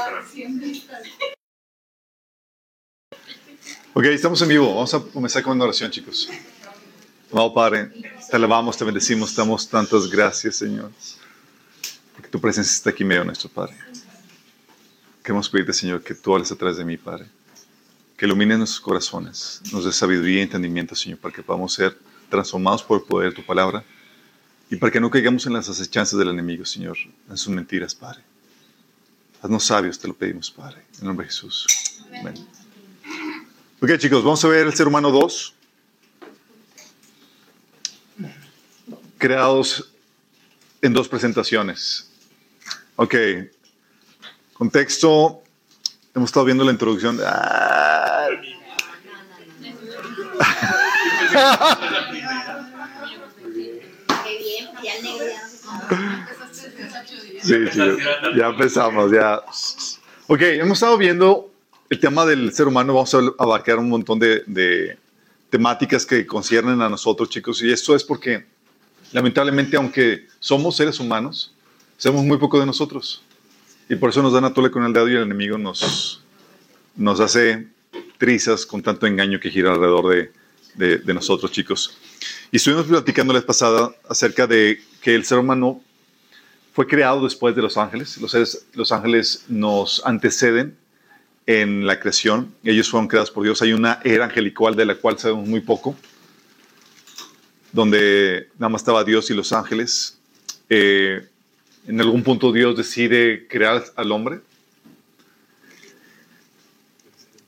Ok, estamos en vivo. Vamos a comenzar con una oración, chicos. Amado Padre, te alabamos, te bendecimos, te damos tantas gracias, Señor. Porque tu presencia está aquí medio nuestro Padre. Queremos pedirte, Señor, que tú hables atrás de mí, Padre. Que ilumines nuestros corazones, nos dé sabiduría y entendimiento, Señor, para que podamos ser transformados por el poder de tu palabra y para que no caigamos en las acechanzas del enemigo, Señor, en sus mentiras, Padre. Haznos sabios, te lo pedimos, Padre. En nombre de Jesús. Amén. Ok, chicos, vamos a ver el ser humano 2. Creados en dos presentaciones. Ok. Contexto. Hemos estado viendo la introducción. Ah. Sí, sí, ya empezamos, ya. Ok, hemos estado viendo el tema del ser humano, vamos a abarcar un montón de, de, temáticas que conciernen a nosotros, chicos, y esto es porque, lamentablemente, aunque somos seres humanos, sabemos muy poco de nosotros. Y por eso nos dan a tole con el dedo y el enemigo nos, nos hace trizas con tanto engaño que gira alrededor de, de, de nosotros, chicos. Y estuvimos platicando la vez pasada acerca de que el ser humano fue creado después de los ángeles. Los, ángeles nos anteceden en la creación. Ellos fueron creados por Dios. Hay una era angelical de la cual sabemos muy poco, donde nada más estaba Dios y los ángeles. Eh, en algún punto Dios decide crear al hombre.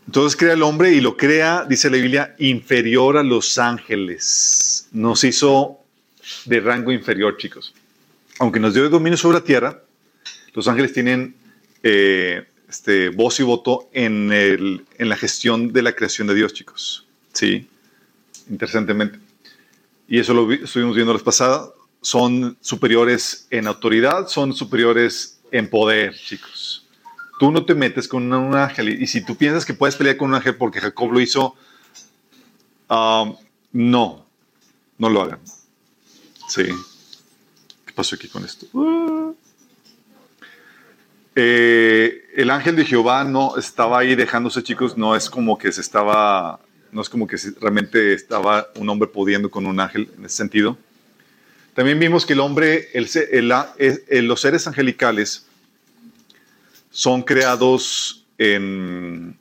Entonces crea al hombre y lo crea, dice la Biblia, inferior a los ángeles. Nos hizo de rango inferior, chicos. Aunque nos dio dominio sobre la tierra, los ángeles tienen eh, este, voz y voto en, el, la gestión de la creación de Dios, chicos. Sí, interesantemente. Y eso lo estuvimos viendo la vez pasada. Son superiores en autoridad, son superiores en poder, chicos. Tú no te metes con un ángel. Y si tú piensas que puedes pelear con un ángel porque Jacob lo hizo, um, no, no lo hagan. Sí. ¿Qué pasó aquí con esto? Uh. Eh, el ángel de Jehová no estaba ahí dejándose, chicos, no es como que se estaba, no es como que realmente estaba un hombre pudiendo con un ángel en ese sentido. También vimos que el hombre, los seres angelicales son creados en,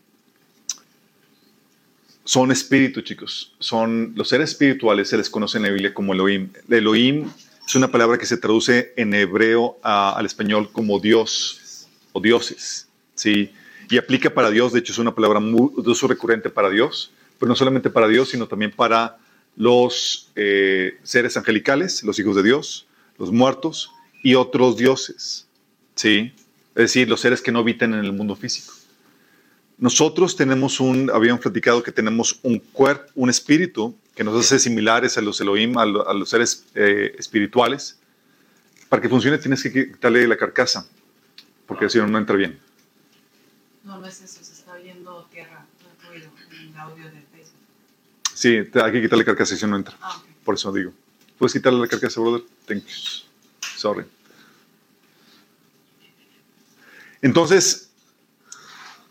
son espíritus, chicos. Son los seres espirituales, se les conoce en la Biblia como Elohim. Elohim es una palabra que se traduce en hebreo al español como Dios o dioses, ¿sí? Y aplica para Dios, de hecho es una palabra muy, de uso recurrente para Dios, pero no solamente para Dios, sino también para los eh, seres angelicales, los hijos de Dios, los muertos y otros dioses, ¿sí? Es decir, los seres que no habitan en el mundo físico. Nosotros tenemos un, habíamos platicado que tenemos un cuerpo, un espíritu que nos hace similares a los Elohim, a, a los seres eh, espirituales. Para que funcione tienes que quitarle la carcasa porque si no, no entra bien. No, no es eso, se está oyendo tierra, no ruido en el audio de Facebook. Sí, hay que quitarle carcasa si no entra. Ah, okay. Por eso digo. ¿Puedes quitarle la carcasa, brother? Thank you. Sorry. Entonces,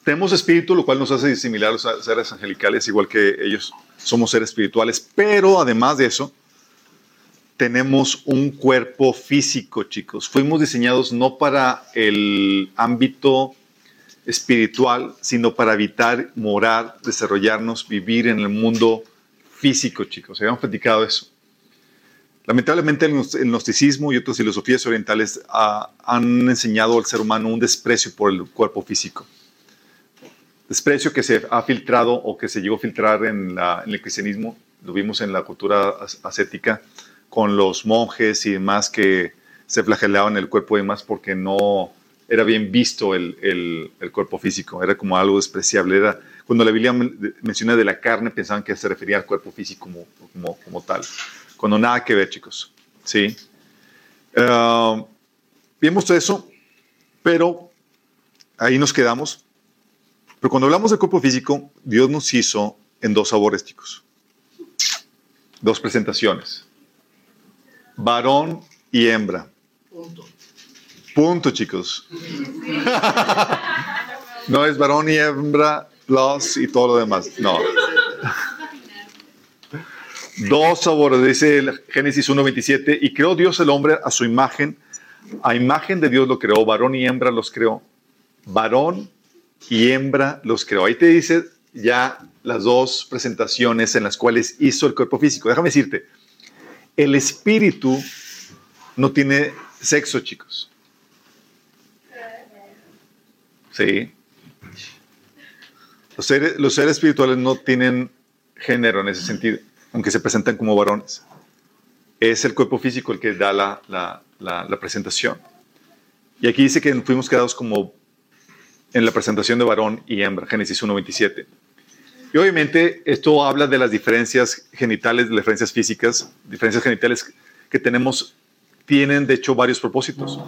tenemos espíritu, lo cual nos hace similar a los seres angelicales, igual que ellos somos seres espirituales, pero además de eso, tenemos un cuerpo físico, chicos. Fuimos diseñados no para el ámbito espiritual, sino para habitar, morar, desarrollarnos, vivir en el mundo físico, chicos. Habíamos platicado eso. Lamentablemente el gnosticismo y otras filosofías orientales uh, han enseñado al ser humano un desprecio por el cuerpo físico. Desprecio que se ha filtrado o que se llegó a filtrar en, la, en el cristianismo, lo vimos en la cultura ascética, con los monjes y demás que se flagelaban el cuerpo y demás porque no era bien visto el, el, el, cuerpo físico, era como algo despreciable. Era, cuando la Biblia menciona de la carne, pensaban que se refería al cuerpo físico como, como, como tal, cuando nada que ver, chicos. ¿sí? Uh, vimos todo eso, pero ahí nos quedamos. Pero cuando hablamos del cuerpo físico, Dios nos hizo en dos sabores, chicos. Dos presentaciones varón y hembra. Punto. Punto, chicos. No es varón y hembra, los y todo lo demás. No. Dos sabores, dice el Génesis 1.27, y creó Dios el hombre a su imagen, a imagen de Dios lo creó, varón y hembra los creó, varón y hembra los creó. Ahí te dice ya las dos presentaciones en las cuales hizo el cuerpo físico. Déjame decirte, el espíritu no tiene sexo, chicos. Sí. Los seres, espirituales no tienen género en ese sentido aunque se presentan como varones. Es el cuerpo físico el que da la, la, presentación. Y aquí dice que fuimos quedados como en la presentación de varón y hembra, Génesis 1.27. Y obviamente esto habla de las diferencias genitales, de las diferencias físicas, diferencias genitales que tenemos, tienen de hecho varios propósitos.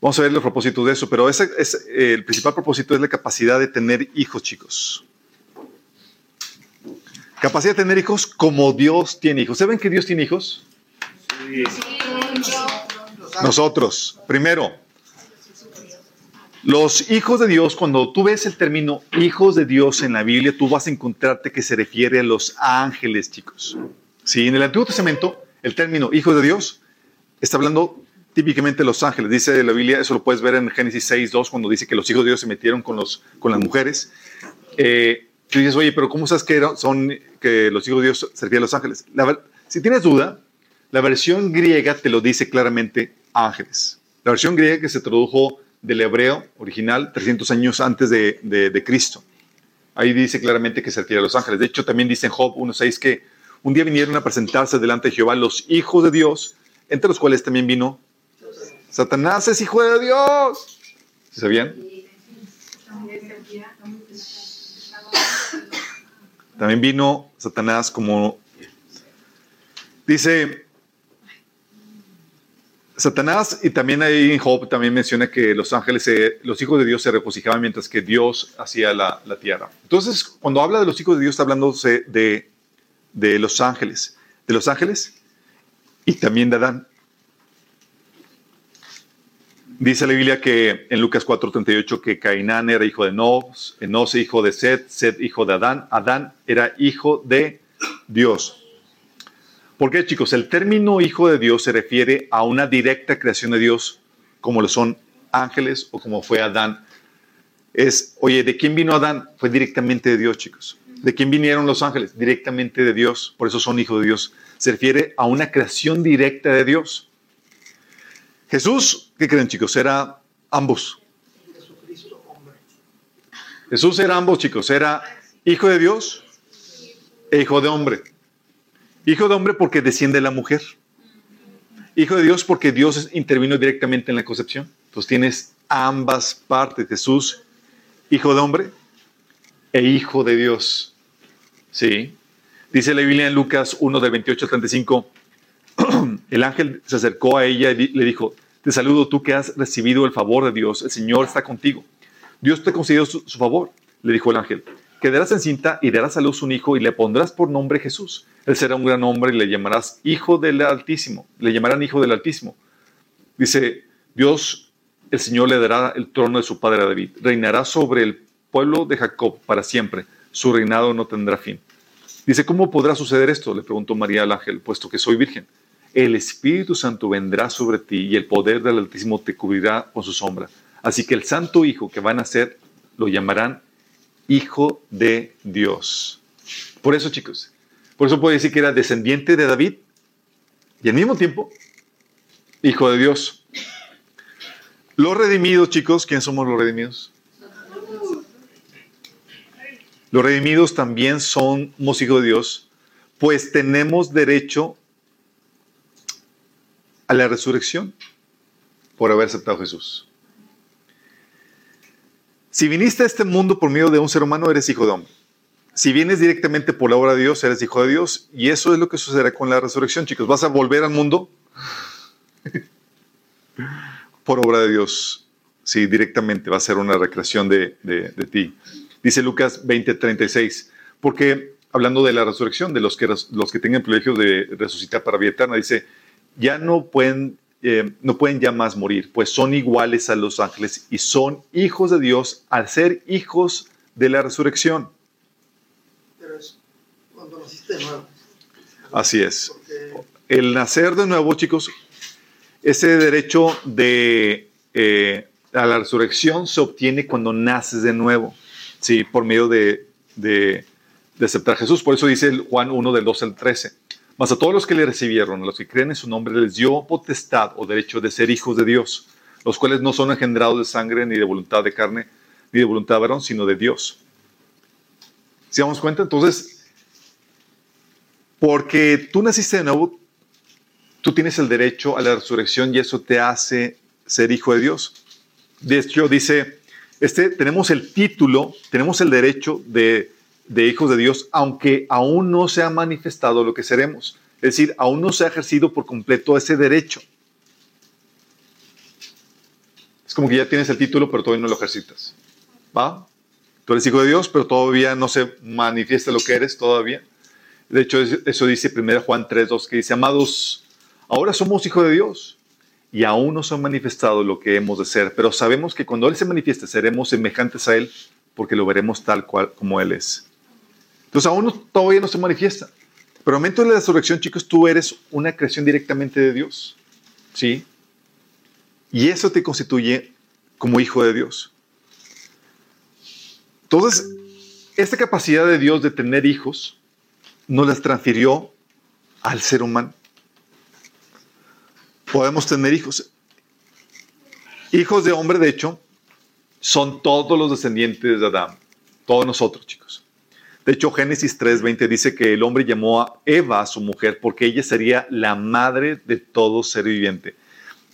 Vamos a ver los propósitos de eso, pero ese, es, el principal propósito es la capacidad de tener hijos, chicos. Capacidad de tener hijos como Dios tiene hijos. ¿Saben que Dios tiene hijos? Sí. Nosotros. Primero, los hijos de Dios, cuando tú ves el término hijos de Dios en la Biblia, tú vas a encontrarte que se refiere a los ángeles, chicos. Sí, en el Antiguo Testamento, el término hijos de Dios está hablando típicamente de los ángeles. Dice la Biblia, eso lo puedes ver en Génesis 6, 2, cuando dice que los hijos de Dios se metieron con, los, con las mujeres. Eh, tú dices, oye, pero ¿cómo sabes que son que los hijos de Dios servían a los ángeles? si tienes duda, la versión griega te lo dice claramente ángeles. La versión griega que se tradujo del hebreo original 300 años antes de, de, Cristo. Ahí dice claramente que servía a los ángeles. De hecho, también dice en Job 1.6 que un día vinieron a presentarse delante de Jehová los hijos de Dios, entre los cuales también vino Satanás es hijo de Dios. ¿Sabían? También vino Satanás como... Dice Satanás, y también ahí en Job también menciona que los ángeles, los hijos de Dios se regocijaban mientras que Dios hacía la, tierra. Entonces, cuando habla de los hijos de Dios, está hablando de, de los ángeles, de los ángeles y también de Adán. Dice la Biblia que en Lucas 4:38 que Cainán era hijo de Enos, Enos hijo de Seth, Seth hijo de Adán, Adán era hijo de Dios. ¿Por qué, chicos? El término hijo de Dios se refiere a una directa creación de Dios, como lo son ángeles o como fue Adán. Es, oye, ¿de quién vino Adán? Fue directamente de Dios, chicos. ¿De quién vinieron los ángeles? Directamente de Dios. Por eso son hijos de Dios. Se refiere a una creación directa de Dios. Jesús, ¿qué creen chicos? Era ambos. Jesús era ambos chicos, era hijo de Dios e hijo de hombre. Hijo de hombre porque desciende de la mujer. Hijo de Dios porque Dios intervino directamente en la concepción. Entonces tienes ambas partes, Jesús, hijo de hombre e hijo de Dios. Sí. Dice la Biblia en Lucas 1 de 28 al 35 el ángel se acercó a ella y le dijo, te saludo tú que has recibido el favor de Dios, el Señor está contigo. Dios te concedió su, su favor, le dijo el ángel. Quedarás encinta y darás a luz un hijo y le pondrás por nombre Jesús. Él será un gran hombre y le llamarás Hijo del Altísimo. Le llamarán Hijo del Altísimo. Dice, Dios, el Señor le dará el trono de su padre David. Reinará sobre el pueblo de Jacob para siempre. Su reinado no tendrá fin. Dice, ¿cómo podrá suceder esto? Le preguntó María al ángel, puesto que soy virgen el Espíritu Santo vendrá sobre ti y el poder del Altísimo te cubrirá con su sombra. Así que el Santo Hijo que van a ser lo llamarán Hijo de Dios. Por eso, chicos, por eso puede decir que era descendiente de David y al mismo tiempo Hijo de Dios. Los redimidos, chicos, ¿quién somos los redimidos? Los redimidos también somos hijos de Dios, pues tenemos derecho a la resurrección por haber aceptado Jesús. Si viniste a este mundo por medio de un ser humano, eres hijo de hombre. Si vienes directamente por la obra de Dios, eres hijo de Dios. Y eso es lo que sucederá con la resurrección, chicos. Vas a volver al mundo por obra de Dios. Sí, directamente va a ser una recreación de, ti. Dice Lucas 20:36. Porque hablando de la resurrección, de los que, los que tengan privilegio de resucitar para vida eterna, dice, ya no pueden eh, no pueden ya más morir, pues son iguales a los ángeles y son hijos de Dios al ser hijos de la resurrección. Pero es cuando naciste de nuevo. Así es. Porque El nacer de nuevo, chicos, ese derecho de eh, a la resurrección se obtiene cuando naces de nuevo, sí, por medio de, de, de aceptar a Jesús. Por eso dice el Juan 1 del 12 al 13. Mas a todos los que le recibieron, a los que creen en su nombre, les dio potestad o derecho de ser hijos de Dios, los cuales no son engendrados de sangre, ni de voluntad de carne, ni de voluntad de varón, sino de Dios. ¿Se damos cuenta? Entonces, porque tú naciste de nuevo, tú tienes el derecho a la resurrección y eso te hace ser hijo de Dios. De hecho, dice, este, tenemos el título, tenemos el derecho de, de hijos de Dios, aunque aún no se ha manifestado lo que seremos. Es decir, aún no se ha ejercido por completo ese derecho. Es como que ya tienes el título, pero todavía no lo ejercitas. ¿Va? Tú eres hijo de Dios, pero todavía no se manifiesta lo que eres todavía. De hecho, es- eso dice 1 Juan 3.2, que dice, amados, ahora somos hijos de Dios y aún no se manifestado lo que hemos de ser, pero sabemos que cuando Él se manifieste seremos semejantes a Él porque lo veremos tal cual como Él es. Entonces aún todavía no se manifiesta. Pero al momento de la resurrección, chicos, tú eres una creación directamente de Dios. ¿Sí? Y eso te constituye como hijo de Dios. Entonces, esta capacidad de Dios de tener hijos nos las transfirió al ser humano. Podemos tener hijos. Hijos de hombre, de hecho, son todos los descendientes de Adán. Todos nosotros, chicos. De hecho, Génesis 3:20 dice que el hombre llamó a Eva, a su mujer, porque ella sería la madre de todo ser viviente.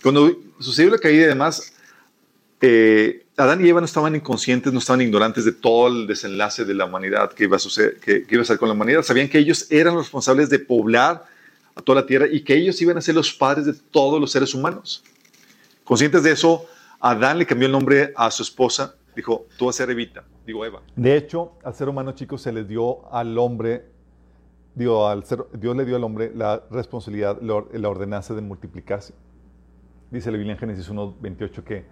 Cuando sucedió la caída y demás, eh, Adán y Eva no estaban inconscientes, no estaban ignorantes de todo el desenlace de la humanidad que iba a suceder, que iba a ser con la humanidad. Sabían que ellos eran los responsables de poblar a toda la tierra y que ellos iban a ser los padres de todos los seres humanos. Conscientes de eso, Adán le cambió el nombre a su esposa, dijo, tú vas a ser Evita, digo Eva. De hecho, al ser humano, chicos, se le dio al hombre, digo, al ser, Dios le dio al hombre la responsabilidad, la or- la ordenanza de multiplicarse. Dice la Biblia en Génesis 1, 28 que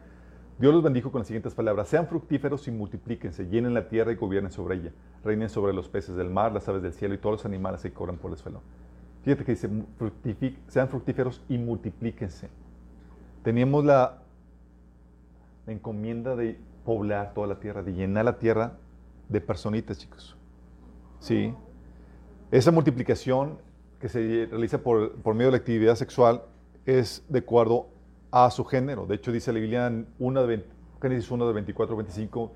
Dios los bendijo con las siguientes palabras, sean fructíferos y multiplíquense, llenen la tierra y gobiernen sobre ella, reinen sobre los peces del mar, las aves del cielo y todos los animales que corren por el suelo. Fíjate que dice, sean fructíferos y multiplíquense. Teníamos la, la encomienda de poblar toda la tierra, de llenar la tierra de personitas, chicos. Sí. Esa multiplicación que se realiza por, medio de la actividad sexual es de acuerdo a su género. De hecho, dice la Biblia en de 20 Génesis 1 de 24 25,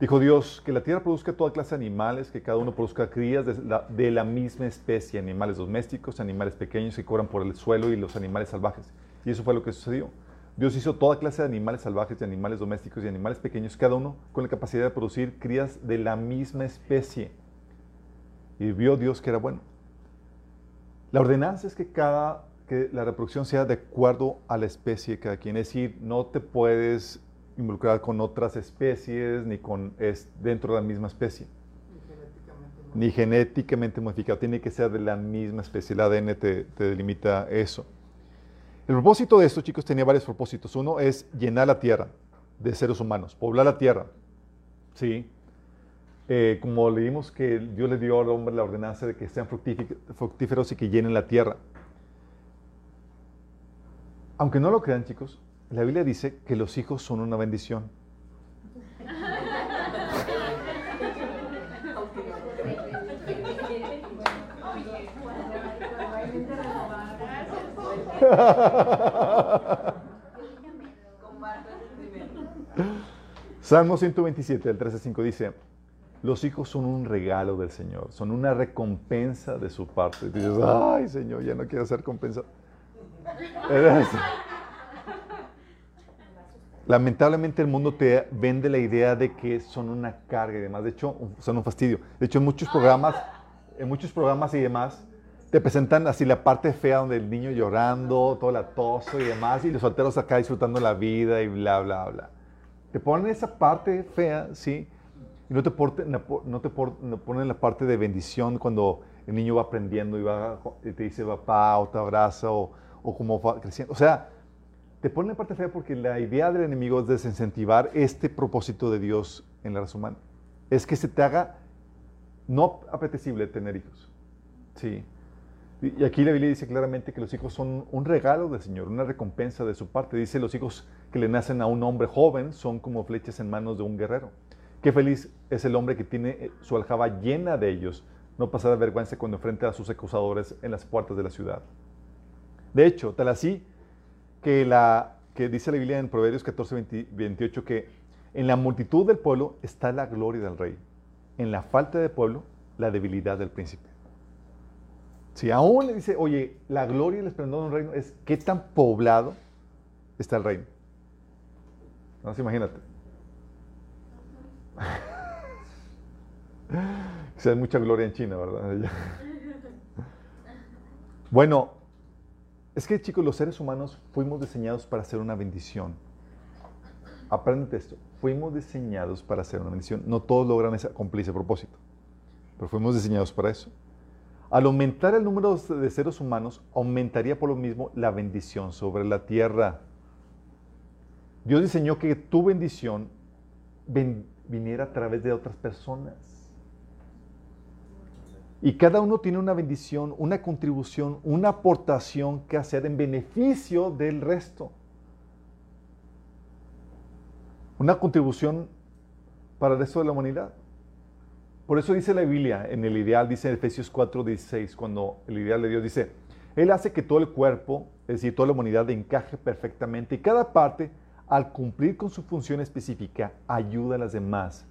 dijo Dios, que la tierra produzca toda clase de animales, que cada uno produzca crías de la, de la misma especie, animales domésticos, animales pequeños que corran por el suelo y los animales salvajes. Y eso fue lo que sucedió. Dios hizo toda clase de animales salvajes, de animales domésticos y animales pequeños, cada uno con la capacidad de producir crías de la misma especie. Y vio Dios que era bueno. La ordenanza es que cada que la reproducción sea de acuerdo a la especie cada quien, es decir, no te puedes involucrar con otras especies ni con es dentro de la misma especie, ni genéticamente modificado, tiene que ser de la misma especie, el ADN te delimita eso. El propósito de esto, chicos, tenía varios propósitos. Uno es llenar la tierra de seres humanos, poblar la tierra. Sí. Eh, como leímos que Dios le dio al hombre la ordenanza de que sean fructíferos y que llenen la tierra. Aunque no lo crean, chicos, la Biblia dice que los hijos son una bendición. Salmo 127, del 13 al 5 dice, los hijos son un regalo del Señor, son una recompensa de su parte. Dices, ay Señor, ya no quiero ser compensado. Lamentablemente el mundo te vende la idea de que son una carga y demás. De hecho, son un fastidio. De hecho, en muchos programas, en muchos programas y demás, te presentan así la parte fea donde el niño llorando, todo latoso y demás, y los solteros acá disfrutando la vida y bla, bla, bla. Te ponen esa parte fea, ¿sí? Y no te, no te no ponen la parte de bendición cuando el niño va aprendiendo y, va, y te dice papá o te abraza o, o como va creciendo. O sea, te pone en parte fea porque la idea del enemigo es desincentivar este propósito de Dios en la raza humana. Es que se te haga no apetecible tener hijos. Sí. Y aquí la Biblia dice claramente que los hijos son un regalo del Señor, una recompensa de su parte. Dice los hijos que le nacen a un hombre joven son como flechas en manos de un guerrero. Qué feliz es el hombre que tiene eh, su aljaba llena de ellos, no pasará vergüenza cuando enfrenta a sus acusadores en las puertas de la ciudad. De hecho, tal así que, dice la Biblia en Proverbios 14, 20 28 que en la multitud del pueblo está la gloria del rey, en la falta de pueblo la debilidad del príncipe. Si aún le dice, oye, la gloria y el esplendor de un reino es qué tan poblado está el reino. No, imagínate. Se hay mucha gloria en China, ¿verdad? bueno, es que chicos, los seres humanos fuimos diseñados para ser una bendición. Aprende esto. Fuimos diseñados para ser una bendición. No todos logran cumplir ese propósito, pero fuimos diseñados para eso. Al aumentar el número de seres humanos, aumentaría por lo mismo la bendición sobre la tierra. Dios diseñó que tu bendición viniera a través de otras personas. Y cada uno tiene una bendición, una contribución, una aportación que hacer en beneficio del resto. Una contribución para el resto de la humanidad. Por eso dice la Biblia en el ideal, dice Efesios 4:16, cuando el ideal de Dios dice, Él hace que todo el cuerpo, es decir, toda la humanidad encaje perfectamente y cada parte, al cumplir con su función específica, ayuda a las demás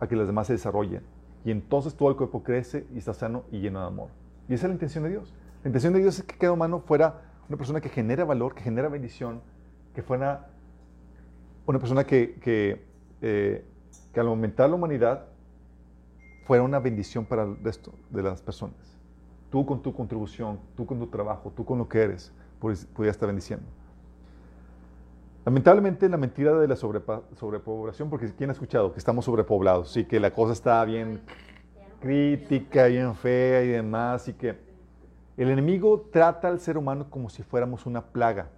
a que las demás se desarrollen. Y entonces todo el cuerpo crece y está sano y lleno de amor. Y esa es la intención de Dios. La intención de Dios es que cada humano fuera una persona que genera valor, que genera bendición, que fuera una persona que, que, eh, que al aumentar la humanidad fuera una bendición para el resto de las personas. Tú con tu contribución, tú con tu trabajo, tú con lo que eres, pues, pudieras estar bendiciendo. Lamentablemente la mentira de la sobrepoblación, porque ¿quién ha escuchado que estamos sobrepoblados? Sí, que la cosa está bien crítica, bien fea y demás, y que el enemigo trata al ser humano como si fuéramos una plaga.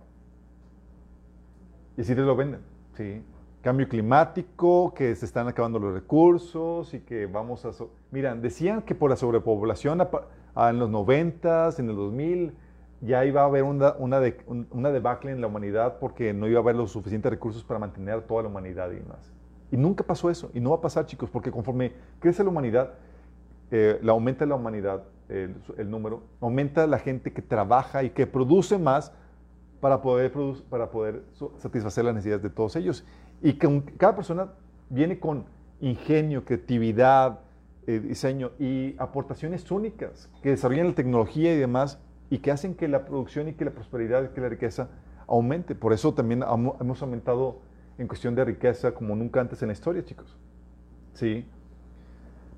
Y así te lo venden, ¿sí? Cambio climático, que se están acabando los recursos y que vamos a... so- Miran, decían que por la sobrepoblación ah, en los 90, en el 2000, ya iba a haber una, una, de- un- una debacle en la humanidad porque no iba a haber los suficientes recursos para mantener a toda la humanidad y demás. Y nunca pasó eso, y no va a pasar, chicos, porque conforme crece la humanidad, eh, la aumenta la humanidad, el, el número, aumenta la gente que trabaja y que produce más para poder, para poder satisfacer las necesidades de todos ellos. Y cada persona viene con ingenio, creatividad, eh, diseño y aportaciones únicas que desarrollan la tecnología y demás y que hacen que la producción y que la prosperidad y que la riqueza aumente. Por eso también hemos aumentado en cuestión de riqueza como nunca antes en la historia, chicos. Sí.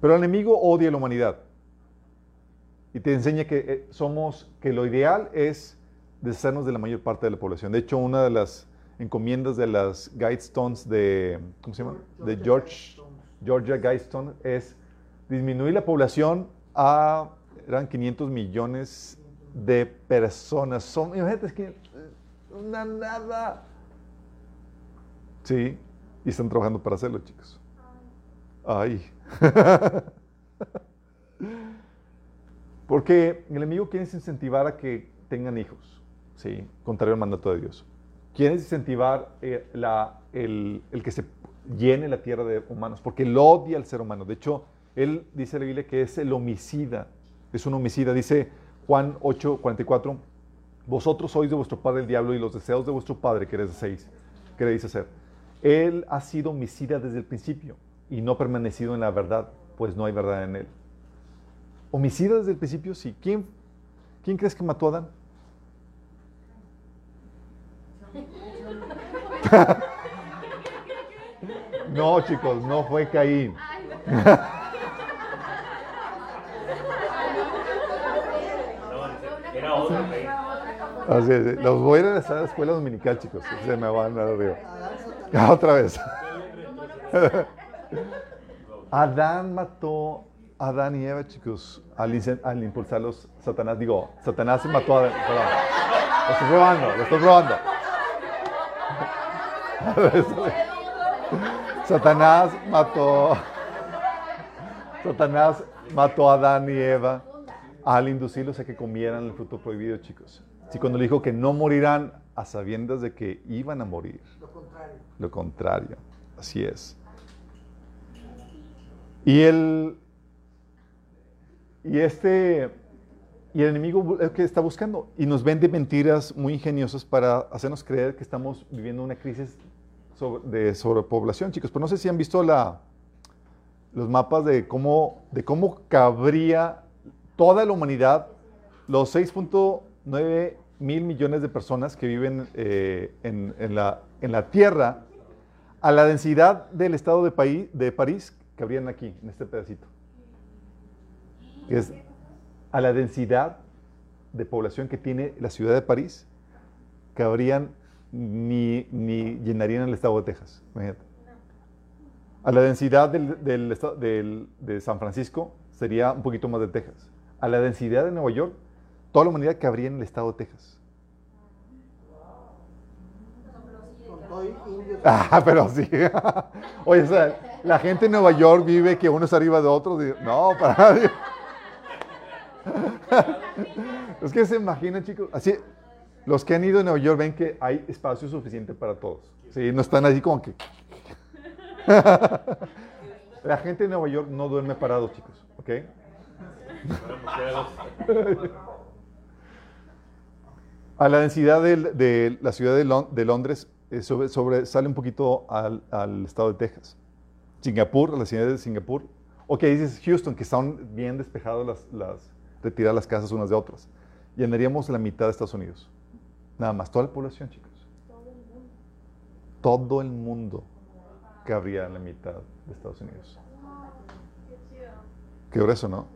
Pero el enemigo odia a la humanidad y te enseña que eh, somos, que lo ideal es deshacernos de la mayor parte de la población. De hecho, una de las encomiendas de las Guidestones de, ¿cómo se llama? De George, Georgia Guidestone es disminuir la población a, eran 500 millones de personas. Son, imagínate, es que eh, una nada. Sí, y están trabajando para hacerlo, chicos. Ay. Porque el enemigo quiere incentivar a que tengan hijos, ¿sí? contrario al mandato de Dios. Quiere incentivar eh, el, que se llene la tierra de humanos, porque él odia al ser humano. De hecho, él dice la Biblia que es el homicida, es un homicida. Dice Juan 8, 44, vosotros sois de vuestro padre el diablo y los deseos de vuestro padre queréis hacer. Queréis hacer. Él ha sido homicida desde el principio y no permanecido en la verdad, pues no hay verdad en él. Homicida desde el principio, sí. ¿Quién, quién crees que mató a Adán? No, chicos, no fue Caín. Así es, los voy a ir a la escuela dominical, chicos. Se me van a arriba. Otra vez. Adán mató a Adán y Eva, chicos, al, impulsarlos Satanás. Digo, Satanás mató a Adán. Perdón. Lo estoy probando, lo estoy probando. Satanás mató. Satanás mató a Adán y Eva al inducirlos a que comieran el fruto prohibido, chicos. Si cuando le dijo que no morirán a sabiendas de que iban a morir. Lo contrario. Lo contrario. Así es. Y el. Y este. Y el enemigo es que está buscando. Y nos vende mentiras muy ingeniosas para hacernos creer que estamos viviendo una crisis de sobrepoblación, chicos. Pero no sé si han visto la, los mapas de cómo, de cómo cabría toda la humanidad, los 6.9 mil millones de personas que viven eh, en, en, la, en la Tierra, a la densidad del estado de, París, de París que habrían aquí, en este pedacito. Es a la densidad de población que tiene la ciudad de París, que habrían ni, ni llenarían el estado de Texas. Imagínate. A la densidad del, del, del, de San Francisco sería un poquito más de Texas. A la densidad de Nueva York, toda la humanidad cabría en el estado de Texas. Ah, pero sí. Oye, o sea, la gente en Nueva York vive que uno es arriba de otro. No, para nadie. Es que se imaginan, chicos. Así, los que han ido a Nueva York ven que hay espacio suficiente para todos. Sí, no están así como que. La gente de Nueva York no duerme parado, chicos. ¿Ok? A la densidad de, de la ciudad de, de Londres eh, sobre, sobresale un poquito al, al, estado de Texas. Singapur, la ciudad de Singapur. Ok, dices Houston, que están bien despejadas las, las, retiradas las casas unas de otras. Llenaríamos la mitad de Estados Unidos. Nada más, toda la población, chicos. Todo el mundo cabría en la mitad de Estados Unidos. Qué grueso, ¿no?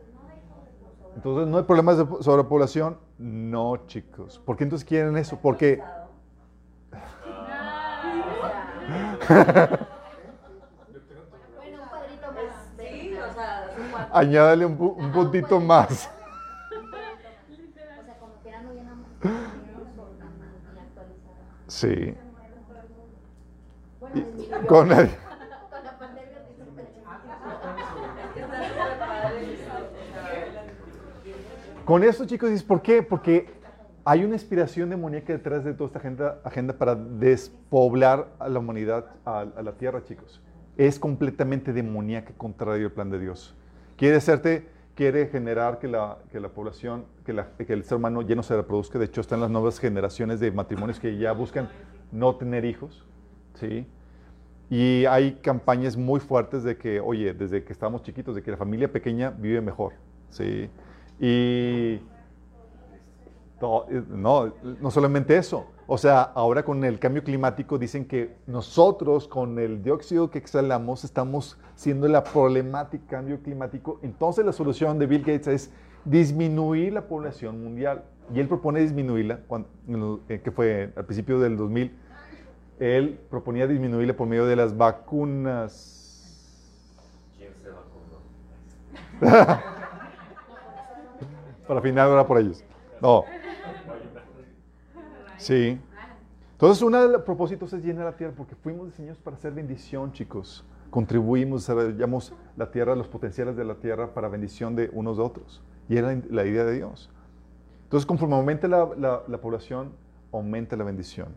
Entonces, ¿no hay problemas de sobrepoblación? No, chicos. ¿Por qué entonces quieren eso? Porque... Añádale un, un puntito más. Sí. Con el, Con esto, chicos, dices, ¿por qué? Porque hay una inspiración demoníaca detrás de toda esta agenda, para despoblar a la humanidad, a, a, la tierra, chicos. Es completamente demoníaca, contrario al plan de Dios. Quiere hacerte, quiere generar que la, que la población, que, la, que el ser humano ya no se reproduzca. De hecho, están las nuevas generaciones de matrimonios que ya buscan no tener hijos, ¿sí? Y hay campañas muy fuertes de que, oye, desde que estamos chiquitos, de que la familia pequeña vive mejor, ¿sí? Y no, no solamente eso. O sea, ahora con el cambio climático dicen que nosotros con el dióxido que exhalamos estamos siendo la problemática cambio climático. Entonces la solución de Bill Gates es disminuir la población mundial. Y él propone disminuirla, cuando, eh, que fue al principio del 2000. Él proponía disminuirla por medio de las vacunas. ¿Quién se vacunó? Para final era por ellos. No. Sí. Entonces, uno de los propósitos es llenar la tierra porque fuimos diseñados para hacer bendición, chicos. Contribuimos, desarrollamos la tierra, los potenciales de la tierra para bendición de unos de otros. Y era la idea de Dios. Entonces, conforme aumenta la, la, la población, aumenta la bendición.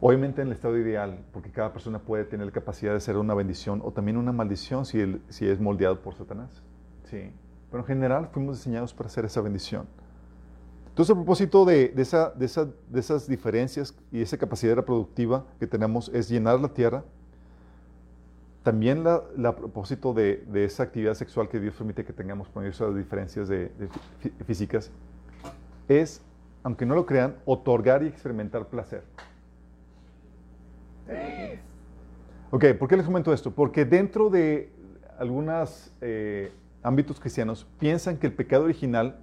Obviamente en el estado ideal, porque cada persona puede tener la capacidad de ser una bendición o también una maldición si, el, si es moldeado por Satanás. Sí. Pero en general fuimos diseñados para hacer esa bendición. Entonces, a propósito de, de, esa, de, esa, de esas diferencias y esa capacidad reproductiva que tenemos es llenar la tierra, también la, la a propósito de, esa actividad sexual que Dios permite que tengamos por esas diferencias de, físicas, es, aunque no lo crean, otorgar y experimentar placer. Ok, ¿por qué les comento esto? Porque dentro de algunos eh, ámbitos cristianos piensan que el pecado original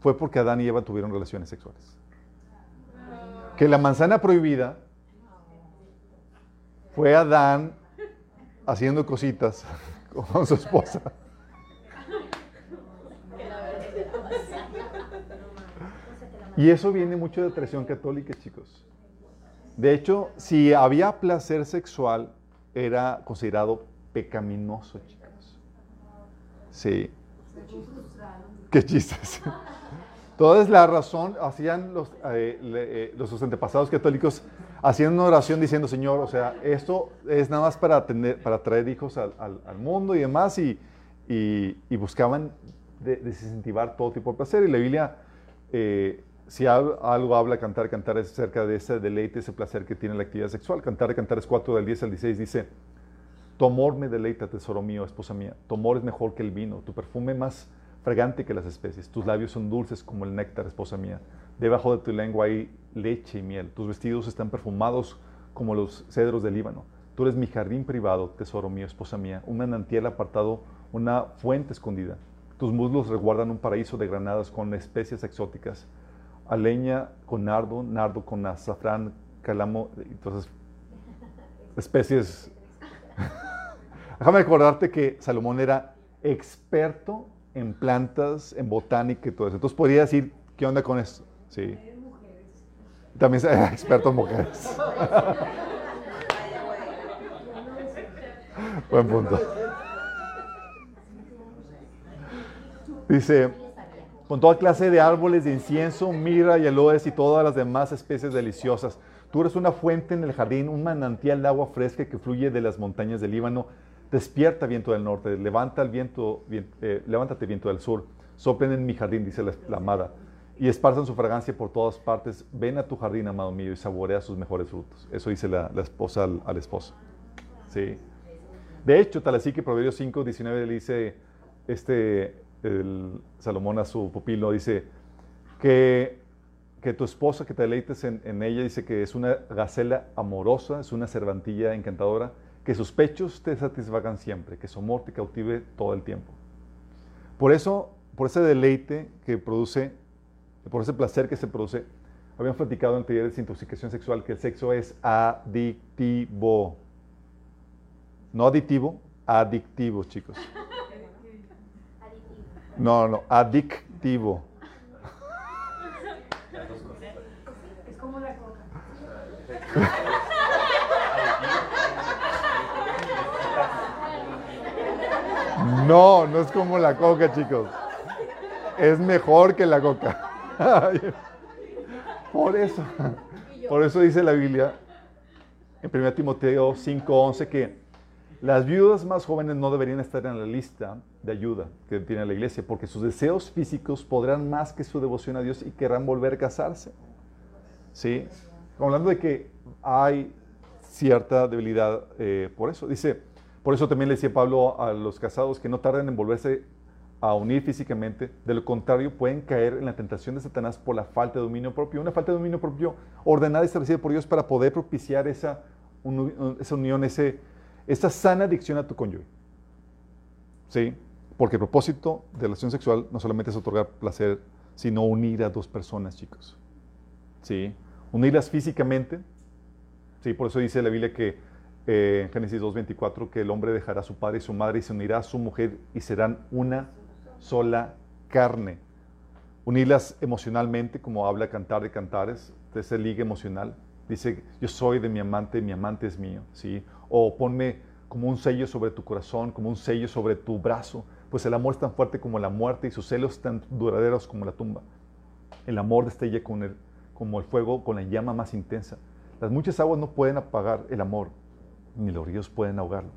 fue porque Adán y Eva tuvieron relaciones sexuales. Que la manzana prohibida fue Adán haciendo cositas con su esposa. Y eso viene mucho de la tradición católica, chicos. De hecho, si había placer sexual, era considerado pecaminoso, chicos. Sí. Qué chistes. Entonces, la razón, hacían los, eh, eh, los antepasados católicos, hacían una oración diciendo, Señor, o sea, esto es nada más para, tener, para traer hijos al, al- mundo y demás, y, y- buscaban de- desincentivar todo tipo de placer. Y la Biblia, eh, si al- algo habla cantar, cantar es acerca de ese deleite, ese placer que tiene la actividad sexual. Cantar, cantar es 4 del 10 al 16, dice, tu amor me deleita, tesoro mío, esposa mía. Tu amor es mejor que el vino, tu perfume más fragante que las especies. Tus labios son dulces como el néctar, esposa mía. Debajo de tu lengua hay leche y miel. Tus vestidos están perfumados como los cedros del Líbano. Tú eres mi jardín privado, tesoro mío, esposa mía. Un manantial apartado, una fuente escondida. Tus muslos resguardan un paraíso de granadas con especias exóticas. Aleña con nardo, nardo con azafrán, calamo. Entonces, especies Déjame recordarte que Salomón era experto en plantas, en botánica y todo eso. Entonces podría decir, ¿qué onda con esto? Sí. También era experto en mujeres. Buen punto. Dice, con toda clase de árboles de incienso, mirra y aloes y todas las demás especies deliciosas. Tú eres una fuente en el jardín, un manantial de agua fresca que fluye de las montañas del Líbano. Despierta viento del norte, levanta el viento, vien- eh, levántate viento del sur. Soplen en mi jardín, dice la, la amada, y esparzan su fragancia por todas partes. Ven a tu jardín, amado mío, y saborea sus mejores frutos. Eso dice la, esposa al, esposo. Sí. De hecho, tal así que Proverbios 5, 19 le dice este, Salomón a su pupilo, dice que, que tu esposa, que te deleites en ella, dice que es una gacela amorosa, es una cervantilla encantadora, que sus pechos te satisfagan siempre, que su amor te cautive todo el tiempo. Por eso, por ese deleite que produce, por ese placer que se produce, habíamos platicado en el taller de desintoxicación sexual que el sexo es adictivo. No aditivo, adictivo, chicos. No, no, adictivo. Es como la coca. No, no es como la coca, chicos. Es mejor que la coca. Por eso, por eso dice la Biblia en 1 Timoteo 5:11 que las viudas más jóvenes no deberían estar en la lista de ayuda que tiene la iglesia, porque sus deseos físicos podrán más que su devoción a Dios y querrán volver a casarse. ¿Sí? Hablando de que hay cierta debilidad eh, por eso. Dice, por eso también le decía Pablo a los casados que no tarden en volverse a unir físicamente, de lo contrario pueden caer en la tentación de Satanás por la falta de dominio propio, una falta de dominio propio ordenada y establecida por Dios para poder propiciar esa, esa unión, ese, esa sana adicción a tu cónyuge. ¿Sí? Porque el propósito de la relación sexual no solamente es otorgar placer, sino unir a dos personas, chicos. ¿Sí? Unirlas físicamente. Sí, por eso dice la Biblia que eh, en Génesis 2.24 que el hombre dejará a su padre y su madre y se unirá a su mujer y serán una sola carne. Unirlas emocionalmente, como habla Cantar de Cantares, de ese liga emocional. Dice, yo soy de mi amante, mi amante es mío, ¿sí? O ponme como un sello sobre tu corazón, como un sello sobre tu brazo, pues el amor es tan fuerte como la muerte y sus celos tan duraderos como la tumba. El amor destella con el, como el fuego con la llama más intensa. Las muchas aguas no pueden apagar el amor, ni los ríos pueden ahogarlo.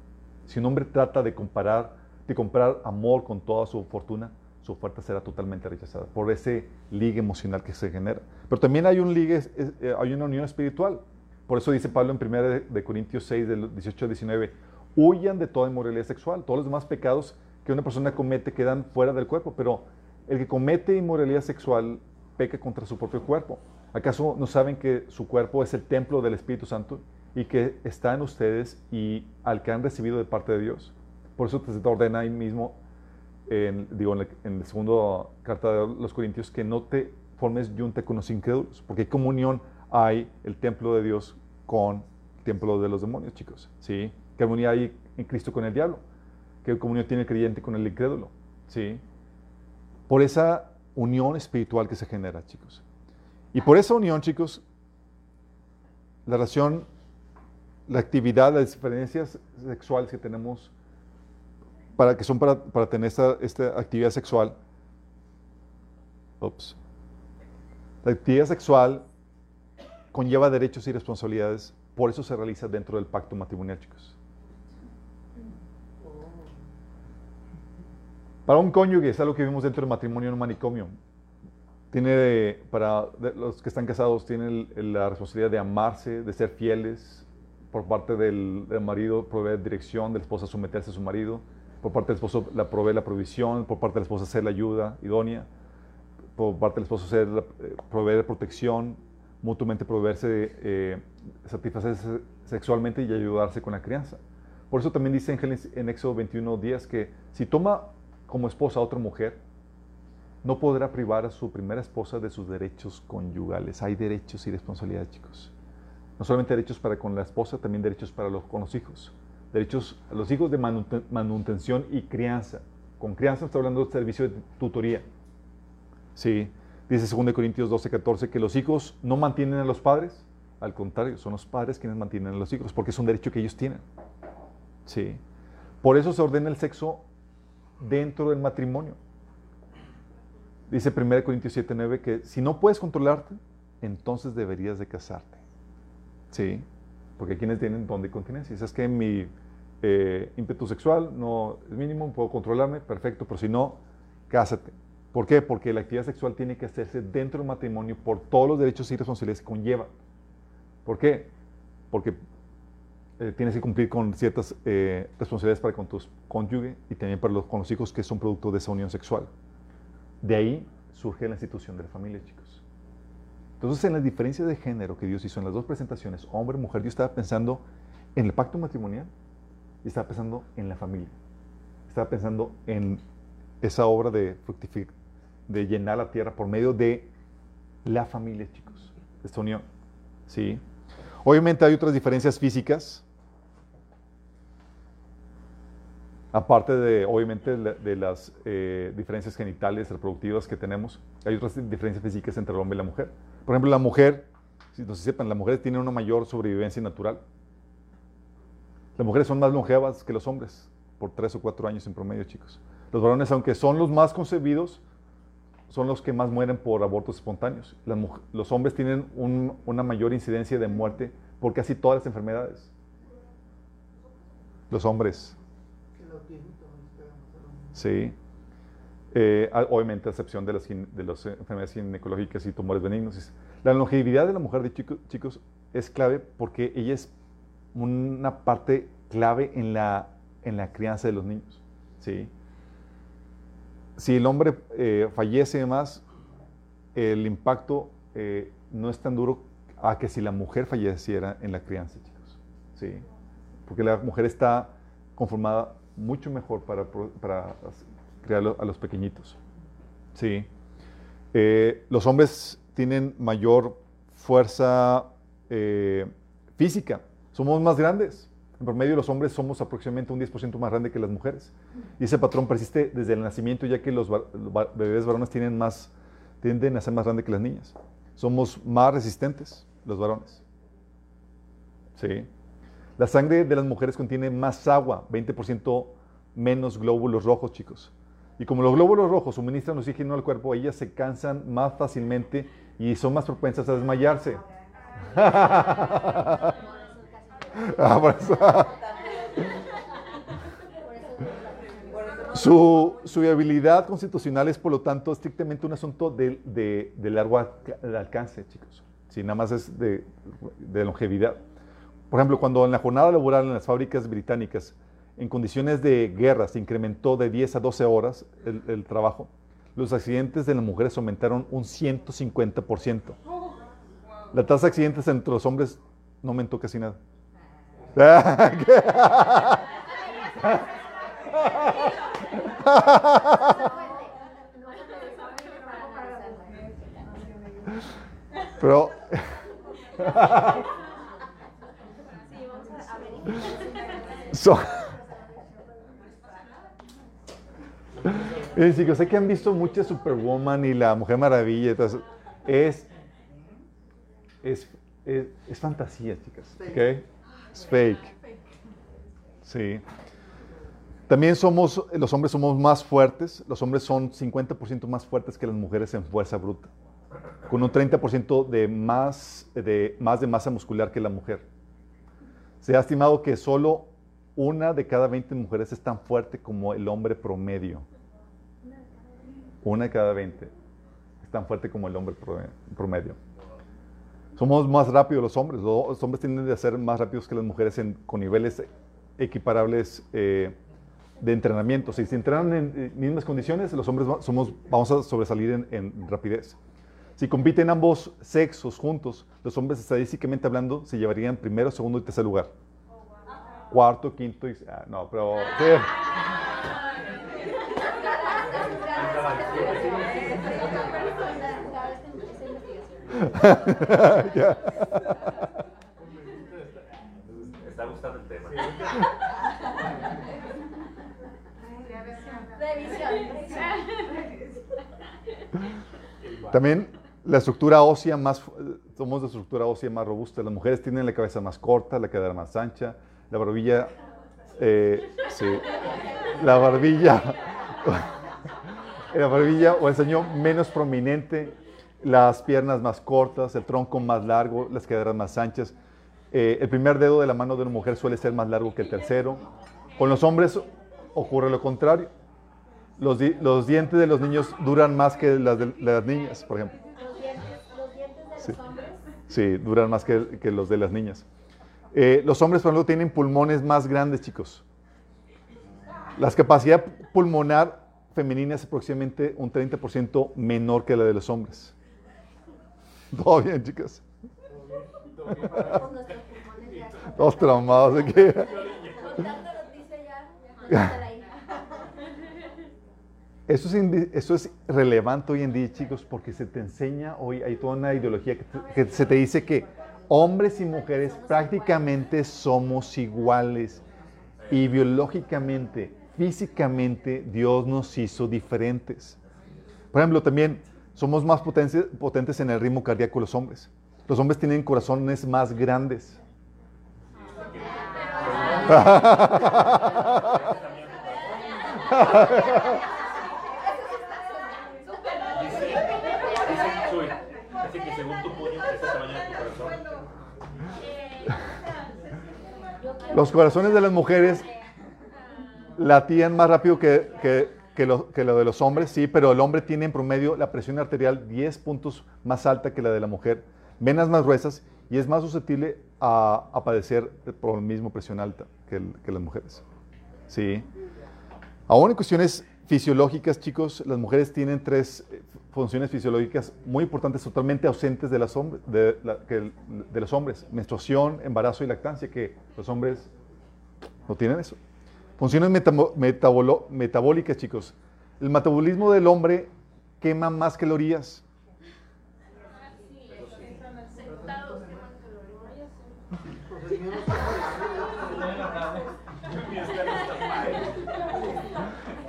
Si un hombre trata de comparar, comprar amor con toda su fortuna, su oferta será totalmente rechazada por ese ligue emocional que se genera. Pero también hay un ligue, eh, hay una unión espiritual. Por eso dice Pablo en 1 de, de Corintios 6, del 18 al 19, huyan de toda inmoralidad sexual. Todos los demás pecados que una persona comete quedan fuera del cuerpo, pero el que comete inmoralidad sexual peca contra su propio cuerpo. ¿Acaso no saben que su cuerpo es el templo del Espíritu Santo y que está en ustedes y al que han recibido de parte de Dios? Por eso te ordena ahí mismo, en, digo, en la, en la segunda carta de los Corintios, que no te formes yunta con los incrédulos, porque ¿qué comunión hay el templo de Dios con el templo de los demonios, chicos? ¿Sí? ¿Qué comunión hay en Cristo con el diablo? ¿Qué comunión tiene el creyente con el incrédulo? ¿Sí? Por esa unión espiritual que se genera, chicos. Y por esa unión, chicos, la relación, la actividad, las diferencias sexuales que tenemos, para, que son para, para tener esta, esta actividad sexual, ups, la actividad sexual conlleva derechos y responsabilidades, por eso se realiza dentro del pacto matrimonial, chicos. Para un cónyuge, es algo que vimos dentro del matrimonio en un manicomio. Tiene, para los que están casados, tienen el- la responsabilidad de amarse, de ser fieles. Por parte del, marido, proveer dirección, de la esposa someterse a su marido. Por parte del esposo, la provee la provisión. Por parte de la esposa, hacer la ayuda idónea. Por parte del esposo, ser eh, proveer protección. Mutuamente proveerse, eh, satisfacerse sexualmente y ayudarse con la crianza. Por eso también dice en Génesis- en Éxodo 21 días que si toma como esposa a otra mujer, no podrá privar a su primera esposa de sus derechos conyugales. Hay derechos y responsabilidades, chicos. No solamente derechos para con la esposa, también derechos para los, con los hijos. Derechos a los hijos de manuten- manutención y crianza. Con crianza está hablando de servicio de tutoría. Sí, dice 2 Corintios 12, 14 que los hijos no mantienen a los padres. Al contrario, son los padres quienes mantienen a los hijos, porque es un derecho que ellos tienen. Sí. Por eso se ordena el sexo dentro del matrimonio. Dice 1 Corintios 7, 9 que si no puedes controlarte, entonces deberías de casarte. Sí, porque quienes tienen don de continencia. Es que mi eh, ímpetu sexual no es mínimo, puedo controlarme, perfecto, pero si no, cásate. ¿Por qué? Porque la actividad sexual tiene que hacerse dentro del matrimonio por todos los derechos y responsabilidades que conlleva. ¿Por qué? Porque eh, tienes que cumplir con ciertas eh, responsabilidades para con tus cónyuge y también para los, con los hijos que son producto de esa unión sexual. De ahí surge la institución de la familia, chicos. Entonces, en la diferencia de género que Dios hizo en las dos presentaciones, hombre mujer, Dios estaba pensando en el pacto matrimonial y estaba pensando en la familia. Estaba pensando en esa obra de fructific de llenar la tierra por medio de la familia, chicos. Esta unión. ¿Sí? Obviamente hay otras diferencias físicas. Aparte de, obviamente, de las eh, diferencias genitales, reproductivas que tenemos, hay otras diferencias físicas entre el hombre y la mujer. Por ejemplo, la mujer, si no se sepan, las mujeres tienen una mayor sobrevivencia natural. Las mujeres son más longevas que los hombres, por tres o cuatro años en promedio, chicos. Los varones, aunque son los más concebidos, son los que más mueren por abortos espontáneos. Las los hombres tienen un- una mayor incidencia de muerte por casi todas las enfermedades. Los hombres, sí. Eh, a- obviamente, a excepción de las, de las enfermedades ginecológicas y tumores benignos. La longevidad de la mujer, de chico- chicos, es clave porque ella es una parte clave en la, en la crianza de los niños. ¿sí? Si el hombre eh, fallece y demás, el impacto eh, no es tan duro a que si la mujer falleciera en la crianza, chicos. ¿sí? Porque la mujer está conformada mucho mejor para criar a los pequeñitos. ¿sí? Eh, los hombres tienen mayor fuerza eh, física, somos más grandes. En promedio los hombres somos aproximadamente un 10% más grande que las mujeres. Y ese patrón persiste desde el nacimiento, ya que los, los bebés varones tienen más, tienden a ser más grandes que las niñas. Somos más resistentes los varones. Sí. La sangre de las mujeres contiene más agua, 20% menos glóbulos rojos, chicos. Y como los glóbulos rojos suministran oxígeno al cuerpo, ellas se cansan más fácilmente y son más propensas a desmayarse. Ah, por eso. Su, su viabilidad constitucional es, por lo tanto, estrictamente un asunto de, de- de largo alcance, chicos. Si nada más es de, de longevidad. Por ejemplo, cuando en la jornada laboral en las fábricas británicas, en condiciones de guerra, se incrementó de 10 a 12 horas el, el trabajo, los accidentes de las mujeres aumentaron un 150%. La tasa de accidentes entre los hombres no aumentó casi nada. Pero. So- Miren, chicos, sé que han visto muchas Superwoman y la Mujer Maravilla. y todo eso. Es es, es, es fantasía, chicas. Es fake. Sí. También somos, los hombres somos más fuertes. Los hombres son 50% más fuertes que las mujeres en fuerza bruta. Con un 30% de más, de más de masa muscular que la mujer. Se ha estimado que solo una de cada 20 mujeres es tan fuerte como el hombre promedio. Una de cada 20 es tan fuerte como el hombre prome- promedio. Somos más rápidos los hombres. Los hombres tienden a ser más rápidos que las mujeres en- con niveles equiparables eh, de entrenamiento. Si se entrenan en eh, mismas condiciones, los hombres somos, vamos a sobresalir en, en rapidez. Si compiten ambos sexos juntos, los hombres estadísticamente hablando se llevarían primero, segundo y tercer lugar. Cuarto, quinto y... ah, no, pero... sí. Está gustando el tema. También la estructura ósea más, somos de estructura ósea más robusta. Las mujeres tienen la cabeza más corta, la cadera más ancha, la barbilla, eh, sí, la barbilla, la barbilla o el ceño menos prominente, las piernas más cortas, el tronco más largo, las caderas más anchas. Eh, el primer dedo de la mano de una mujer suele ser más largo que el tercero. Con los hombres ocurre lo contrario. Los, di- los dientes de los niños duran más que las de las niñas, por ejemplo. Los dientes, los dientes de Sí. los hombres. Sí, duran más que, que los de las niñas. Eh, los hombres, por ejemplo, tienen pulmones más grandes, chicos. La capacidad pulmonar femenina es aproximadamente un 30% menor que la de los hombres. Todo bien, chicas. Todos traumados de que... Eso es, eso es relevante hoy en día, chicos, porque se te enseña hoy, hay toda una ideología que, que se te dice que hombres y mujeres prácticamente somos iguales y biológicamente, físicamente, Dios nos hizo diferentes. Por ejemplo, también somos más potentes, potentes en el ritmo cardíaco los hombres. Los hombres tienen corazones más grandes. Los corazones de las mujeres latían más rápido que, que, que lo, que lo de los hombres, sí, pero el hombre tiene en promedio la presión arterial 10 puntos más alta que la de la mujer, venas más gruesas y es más susceptible a, padecer por la misma presión alta que, el- que las mujeres. Sí. Aún en cuestiones fisiológicas, chicos, las mujeres tienen tres eh, funciones fisiológicas muy importantes, totalmente ausentes de, las el- de los hombres. Menstruación, embarazo y lactancia, que los hombres no tienen eso. Funciones metabólicas, chicos. El metabolismo del hombre quema más calorías.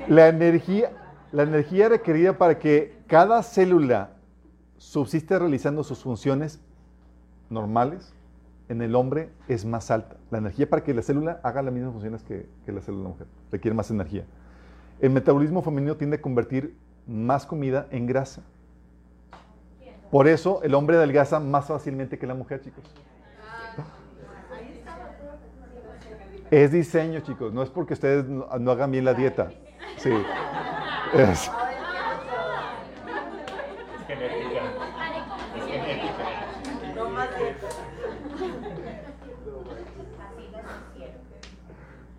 La energía, la energía requerida para que cada célula subsista realizando sus funciones normales en el hombre es más alta. La energía para que la célula haga las mismas funciones que, que la célula de la mujer requiere más energía. El metabolismo femenino tiende a convertir más comida en grasa. Por eso el hombre adelgaza más fácilmente que la mujer, chicos. Es diseño, chicos. No es porque ustedes no, no hagan bien la dieta. Sí. Es- Es genética. Es genética.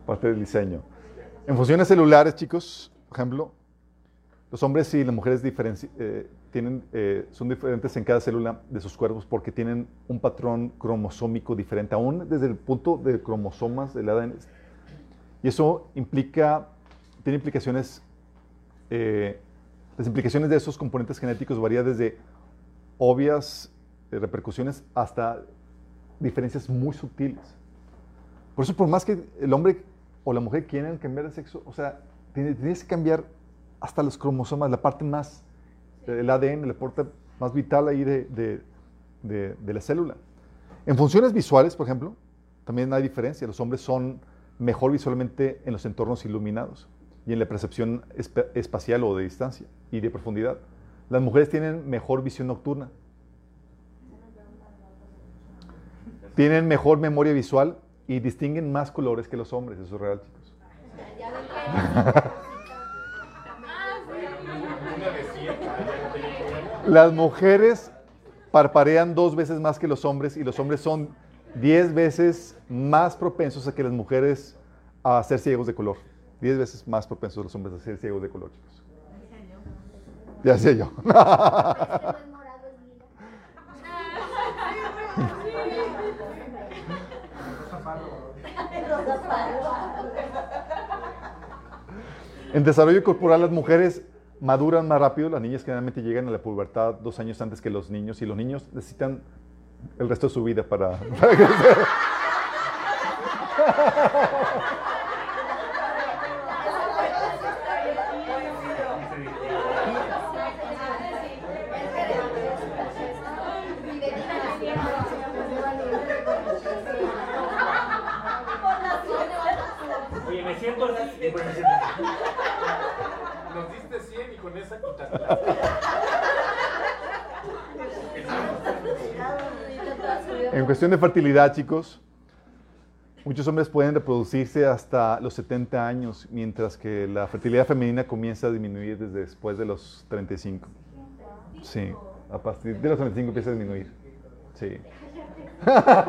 Parte del diseño. En funciones celulares, chicos, por ejemplo, los hombres y las mujeres eh, tienen, eh, son diferentes en cada célula de sus cuerpos porque tienen un patrón cromosómico diferente, aún desde el punto de cromosomas del ADN. Y eso implica, tiene implicaciones, eh, las implicaciones de esos componentes genéticos varían desde obvias eh, repercusiones hasta diferencias muy sutiles. Por eso, por más que el hombre o la mujer quieran cambiar de sexo, o sea, tiene- tienes que cambiar hasta los cromosomas, la parte más, el ADN, la parte más vital ahí de, de- de- de la célula. En funciones visuales, por ejemplo, también hay diferencia. Los hombres son mejor visualmente en los entornos iluminados y en la percepción espa- espacial o de distancia y de profundidad. Las mujeres tienen mejor visión nocturna. Tienen mejor memoria visual y distinguen más colores que los hombres. Eso es real, chicos. Las mujeres parparean dos veces más que los hombres y los hombres son diez veces más propensos a que las mujeres a ser ciegos de color. Diez veces más propensos los hombres a ser ciegos de color, chicos. Ya sé yo. Es que no es morado, es lila. Rosa pardo. En desarrollo corporal las mujeres maduran más rápido, las niñas generalmente llegan a la pubertad dos años antes que los niños y los niños necesitan el resto de su vida para, para crecer. Oye, me siento así. y pues me siento así. Nos diste 100 y con esa quitaste la En cuestión de fertilidad, chicos, muchos hombres pueden reproducirse hasta los 70 años, mientras que la fertilidad femenina comienza a disminuir desde después de los 35. Sí, a partir de los 35 empieza a disminuir. Sí.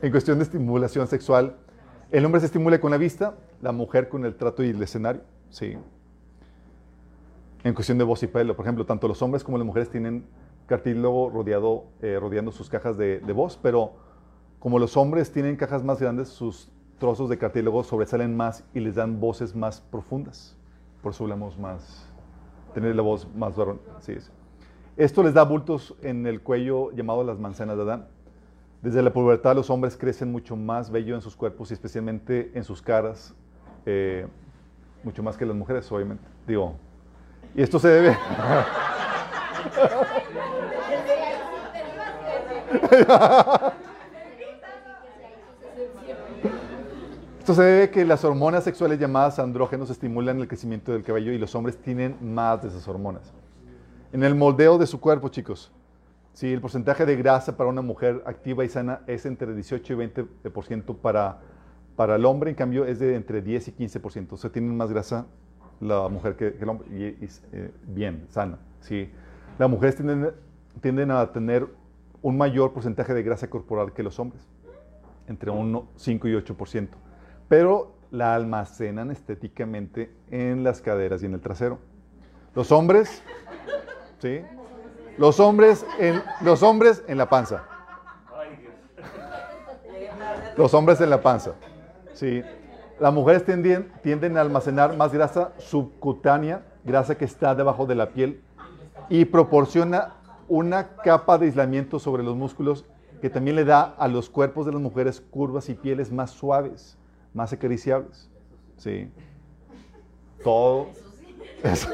En cuestión de estimulación sexual, el hombre se estimula con la vista, la mujer con el trato y el escenario. Sí. En cuestión de voz y pelo, por ejemplo, tanto los hombres como las mujeres tienen cartílago rodeado, eh, rodeando sus cajas de, voz, pero como los hombres tienen cajas más grandes, sus trozos de cartílago sobresalen más y les dan voces más profundas. Por eso hablamos más, tener la voz más varón. Así es. Esto les da bultos en el cuello llamados las manzanas de Adán. Desde la pubertad los hombres crecen mucho más bello en sus cuerpos y especialmente en sus caras, eh, mucho más que las mujeres, obviamente. Digo, y esto se debe... Esto se debe a que las hormonas sexuales llamadas andrógenos estimulan el crecimiento del cabello y los hombres tienen más de esas hormonas. En el moldeo de su cuerpo, chicos, si el porcentaje de grasa para una mujer activa y sana es entre 18 y 20% para, para el hombre, en cambio es de entre 10 y 15%. O sea, tienen más grasa la mujer que, que el hombre eh, bien, sana. ¿sí? Las mujeres tienden, tienden a tener un mayor porcentaje de grasa corporal que los hombres, entre un 5 y 8%, pero la almacenan estéticamente en las caderas y en el trasero. Los hombres, ¿sí? Los hombres en, los hombres en la panza. Los hombres en la panza. Sí. Las mujeres tienden, tienden a almacenar más grasa subcutánea, grasa que está debajo de la piel, y proporciona una capa de aislamiento sobre los músculos que también le da a los cuerpos de las mujeres curvas y pieles más suaves, más acariciables. Sí. Todo. Eso.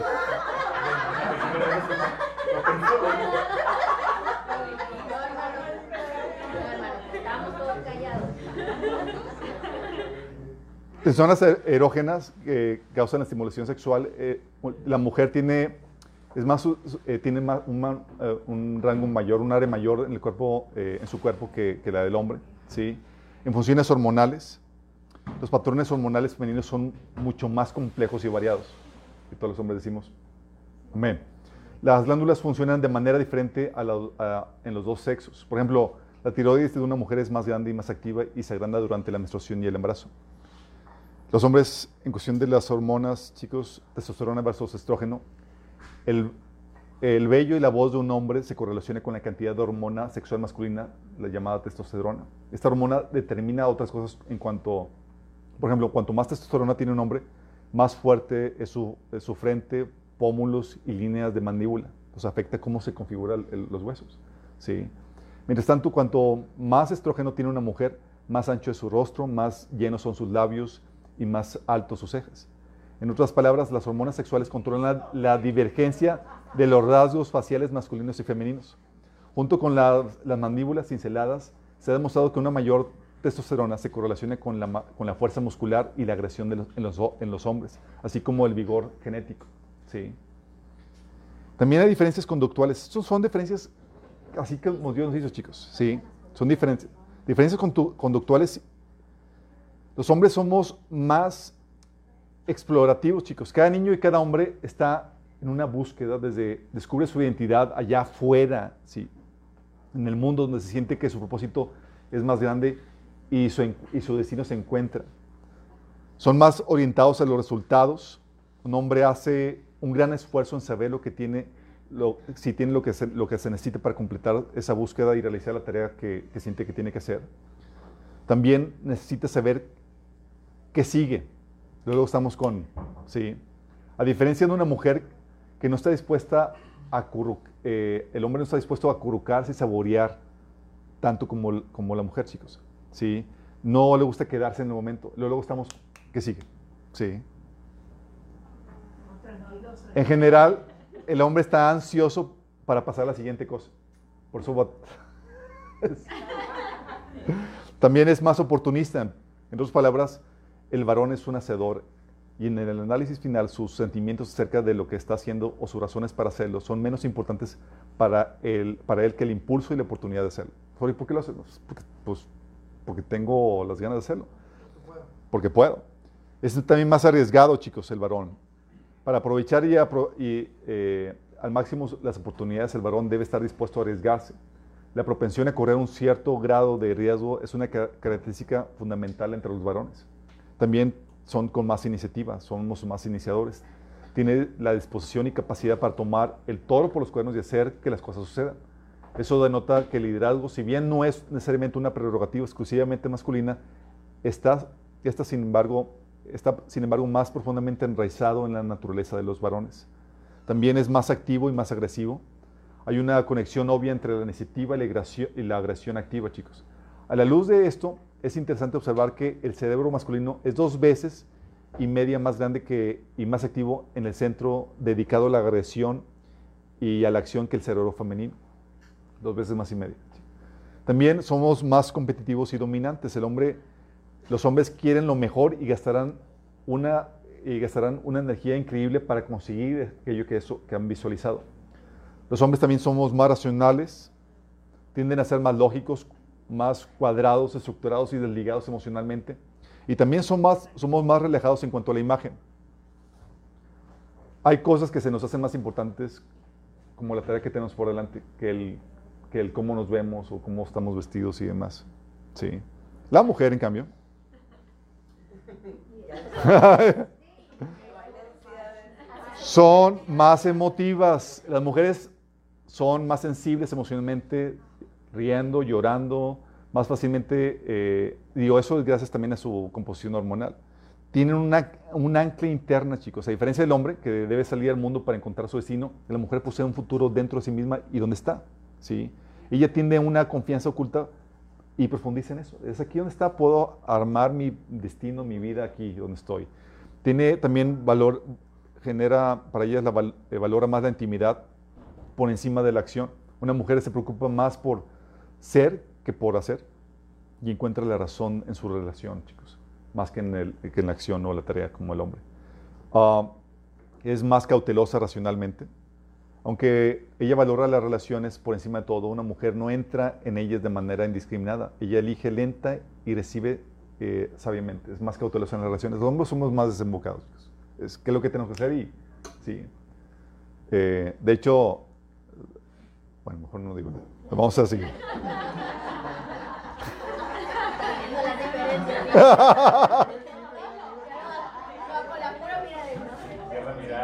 Zonas er- erógenas que causan la estimulación sexual, eh, la mujer tiene, es más, eh, tiene más- eh, un rango mayor, un área mayor en, el cuerpo, en su cuerpo que, la del hombre. ¿sí? En funciones hormonales, los patrones hormonales femeninos son mucho más complejos y variados. Que todos los hombres decimos. Amén. Las glándulas funcionan de manera diferente en los dos sexos. Por ejemplo, la tiroides de una mujer es más grande y más activa y se agranda durante la menstruación y el embarazo. Los hombres, en cuestión de las hormonas, chicos, testosterona versus estrógeno, el, el vello y la voz de un hombre se correlaciona con la cantidad de hormona sexual masculina, la llamada testosterona. Esta hormona determina otras cosas en cuanto, por ejemplo, cuanto más testosterona tiene un hombre, más fuerte es su frente, pómulos y líneas de mandíbula. Pues afecta cómo se configuran los huesos. ¿sí? Mientras tanto, cuanto más estrógeno tiene una mujer, más ancho es su rostro, más llenos son sus labios y más altos sus cejas. En otras palabras, las hormonas sexuales controlan la, divergencia de los rasgos faciales masculinos y femeninos. Junto con la- las mandíbulas cinceladas, se ha demostrado que una mayor testosterona se correlaciona con la, con la fuerza muscular y la agresión en, los, en los hombres, así como el vigor genético. ¿Sí? También hay diferencias conductuales. Estos son diferencias, así que Dios nos hizo, chicos. Sí, son diferencias. Diferencias condu- conductuales. Los hombres somos más explorativos, chicos. Cada niño y cada hombre está en una búsqueda desde descubre su identidad allá afuera, ¿sí? en el mundo donde se siente que su propósito es más grande y su, y su destino se encuentra. Son más orientados a los resultados. Un hombre hace un gran esfuerzo en saber lo que tiene, lo- si tiene lo que, se, lo que se necesita para completar esa búsqueda y realizar la tarea que, que siente que tiene que hacer. También necesita saber qué sigue. Luego estamos con, sí. A diferencia de una mujer que no está dispuesta a eh, el hombre no está dispuesto a acurrucarse y saborear tanto como, como la mujer, chicos. ¿sí? No le gusta quedarse en el momento. Luego estamos, ¿qué sigue? Sí. En general, el hombre está ansioso para pasar a la siguiente cosa. Por eso también es más oportunista. En otras palabras, el varón es un hacedor y en el análisis final sus sentimientos acerca de lo que está haciendo o sus razones para hacerlo son menos importantes para él, para él que el impulso y la oportunidad de hacerlo. ¿Por qué lo hace? Porque, pues, porque tengo las ganas de hacerlo. Porque puedo. Es también más arriesgado, chicos, el varón. Para aprovechar y, eh, al máximo las oportunidades, el varón debe estar dispuesto a arriesgarse. La propensión a correr un cierto grado de riesgo es una ca- característica fundamental entre los varones. También son con más iniciativa, somos más iniciadores. Tiene la disposición y capacidad para tomar el toro por los cuernos y hacer que las cosas sucedan. Eso denota que el liderazgo, si bien no es necesariamente una prerrogativa exclusivamente masculina, está, está, sin embargo, está sin embargo más profundamente enraizado en la naturaleza de los varones. También es más activo y más agresivo. Hay una conexión obvia entre la iniciativa y la agresión, activa, chicos. A la luz de esto, es interesante observar que el cerebro masculino es dos veces y media más grande que, y más activo en el centro dedicado a la agresión y a la acción que el cerebro femenino. Dos veces más y media. También somos más competitivos y dominantes. El hombre, los hombres quieren lo mejor y gastarán una, y gastarán una energía increíble para conseguir aquello que, eso, que han visualizado. Los hombres también somos más racionales, tienden a ser más lógicos, más cuadrados, estructurados y desligados emocionalmente. Y también son más, somos más relajados en cuanto a la imagen. Hay cosas que se nos hacen más importantes, como la tarea que tenemos por delante, que el, que el cómo nos vemos o cómo estamos vestidos y demás. Sí. La mujer, en cambio. son más emotivas. Las mujeres son más sensibles emocionalmente, riendo, llorando, más fácilmente, eh, digo, eso es gracias también a su composición hormonal. Tienen una, un ancla interna, chicos. A diferencia del hombre, que debe salir al mundo para encontrar su destino, la mujer posee un futuro dentro de sí misma y donde está. ¿sí? Ella tiene una confianza oculta y profundiza en eso. Es aquí donde está, puedo armar mi destino, mi vida aquí donde estoy. Tiene también valor, genera, para ella la eh, valora más la intimidad por encima de la acción. Una mujer se preocupa más por ser que por hacer y encuentra la razón en su relación, chicos, más que en, el- que en la acción o la tarea como el hombre. Ah, es más cautelosa racionalmente. Aunque ella valora las relaciones por encima de todo, una mujer no entra en ellas de manera indiscriminada. Ella elige lenta y recibe eh, sabiamente. Es más cautelosa en las relaciones. Los hombres somos más desembocados. chicos. Es qué es lo que tenemos que hacer y sí. Eh, de hecho, bueno, mejor no digo nada. Vamos a seguir.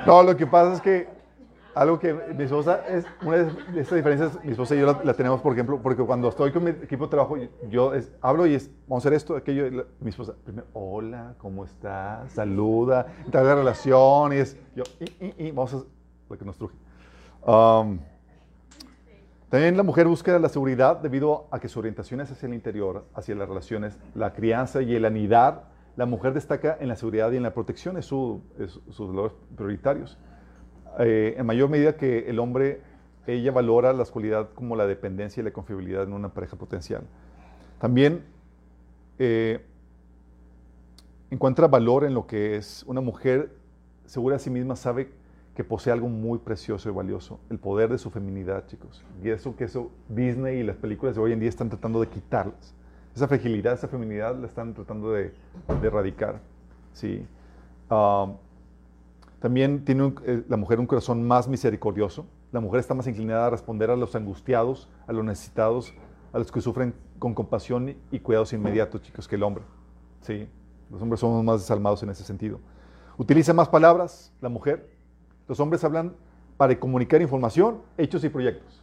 No, lo que pasa es que algo que mi esposa es una de estas diferencias, mi esposa y yo la, la tenemos, por ejemplo, porque cuando estoy con mi equipo de trabajo, yo es- hablo y es, vamos a hacer esto, aquello, la- mi esposa, primero, hola, ¿cómo estás? Saluda, entra la relación, y es, yo, y, y, y, vamos a lo que nos truje. Um, También la mujer busca la seguridad debido a que su orientación es hacia el interior, hacia las relaciones, la crianza y el anidar. La mujer destaca en la seguridad y en la protección, es, su, es sus valores prioritarios. Eh, en mayor medida que el hombre, ella valora las cualidades como la dependencia y la confiabilidad en una pareja potencial. También eh, encuentra valor en lo que es una mujer segura de sí misma, sabe que posee algo muy precioso y valioso, el poder de su feminidad, chicos. Y eso que eso Disney y las películas de hoy en día están tratando de quitarlas. Esa fragilidad, esa feminidad la están tratando de, de erradicar. Sí. Um, también tiene eh, la mujer un corazón más misericordioso. La mujer está más inclinada a responder a los angustiados, a los necesitados, a los que sufren con compasión y cuidados inmediatos, chicos, que el hombre. Sí. Los hombres somos más desalmados en ese sentido. Utiliza más palabras, la mujer. Los hombres hablan para comunicar información, hechos y proyectos.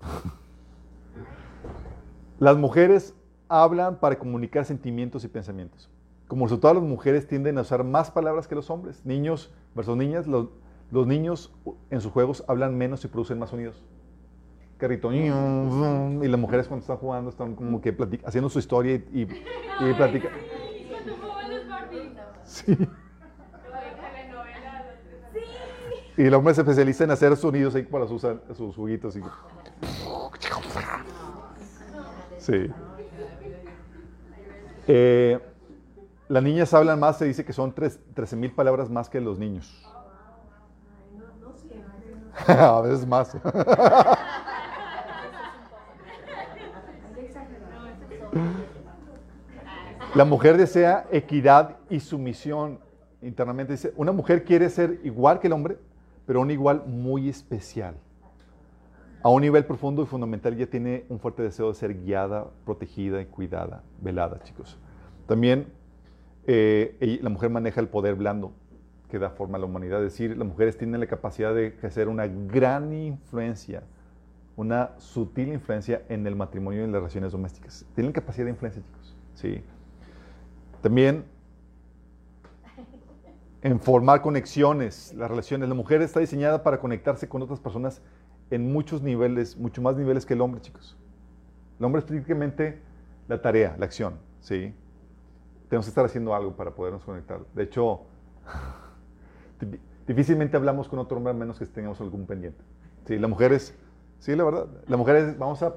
Las mujeres hablan para comunicar sentimientos y pensamientos. Como resultado, las mujeres tienden a usar más palabras que los hombres. Niños versus niñas, los, los niños en sus juegos hablan menos y producen más sonidos. Carrito, y las mujeres cuando están jugando están como que haciendo su historia y, y, y platican. Sí. Y el hombre se especializa en hacer sonidos ahí para sus, sus juguitos. Y... Sí. Eh, las niñas hablan más, se dice que son tres- 13 mil palabras más que los niños. A veces más. La mujer desea equidad y sumisión. Internamente dice, una mujer quiere ser igual que el hombre, pero un igual muy especial. A un nivel profundo y fundamental ella tiene un fuerte deseo de ser guiada, protegida y cuidada, velada, chicos. También eh, la mujer maneja el poder blando que da forma a la humanidad. Es decir, las mujeres tienen la capacidad de ejercer una gran influencia, una sutil influencia en el matrimonio y en las relaciones domésticas. Tienen capacidad de influencia, chicos. Sí. También en formar conexiones, las relaciones. La mujer está diseñada para conectarse con otras personas en muchos niveles, mucho más niveles que el hombre, chicos. El hombre es prácticamente la tarea, la acción, ¿sí? Tenemos que estar haciendo algo para podernos conectar. De hecho, di- difícilmente hablamos con otro hombre a menos que tengamos algún pendiente. Sí, la mujer es, sí, la verdad, la mujer es, vamos a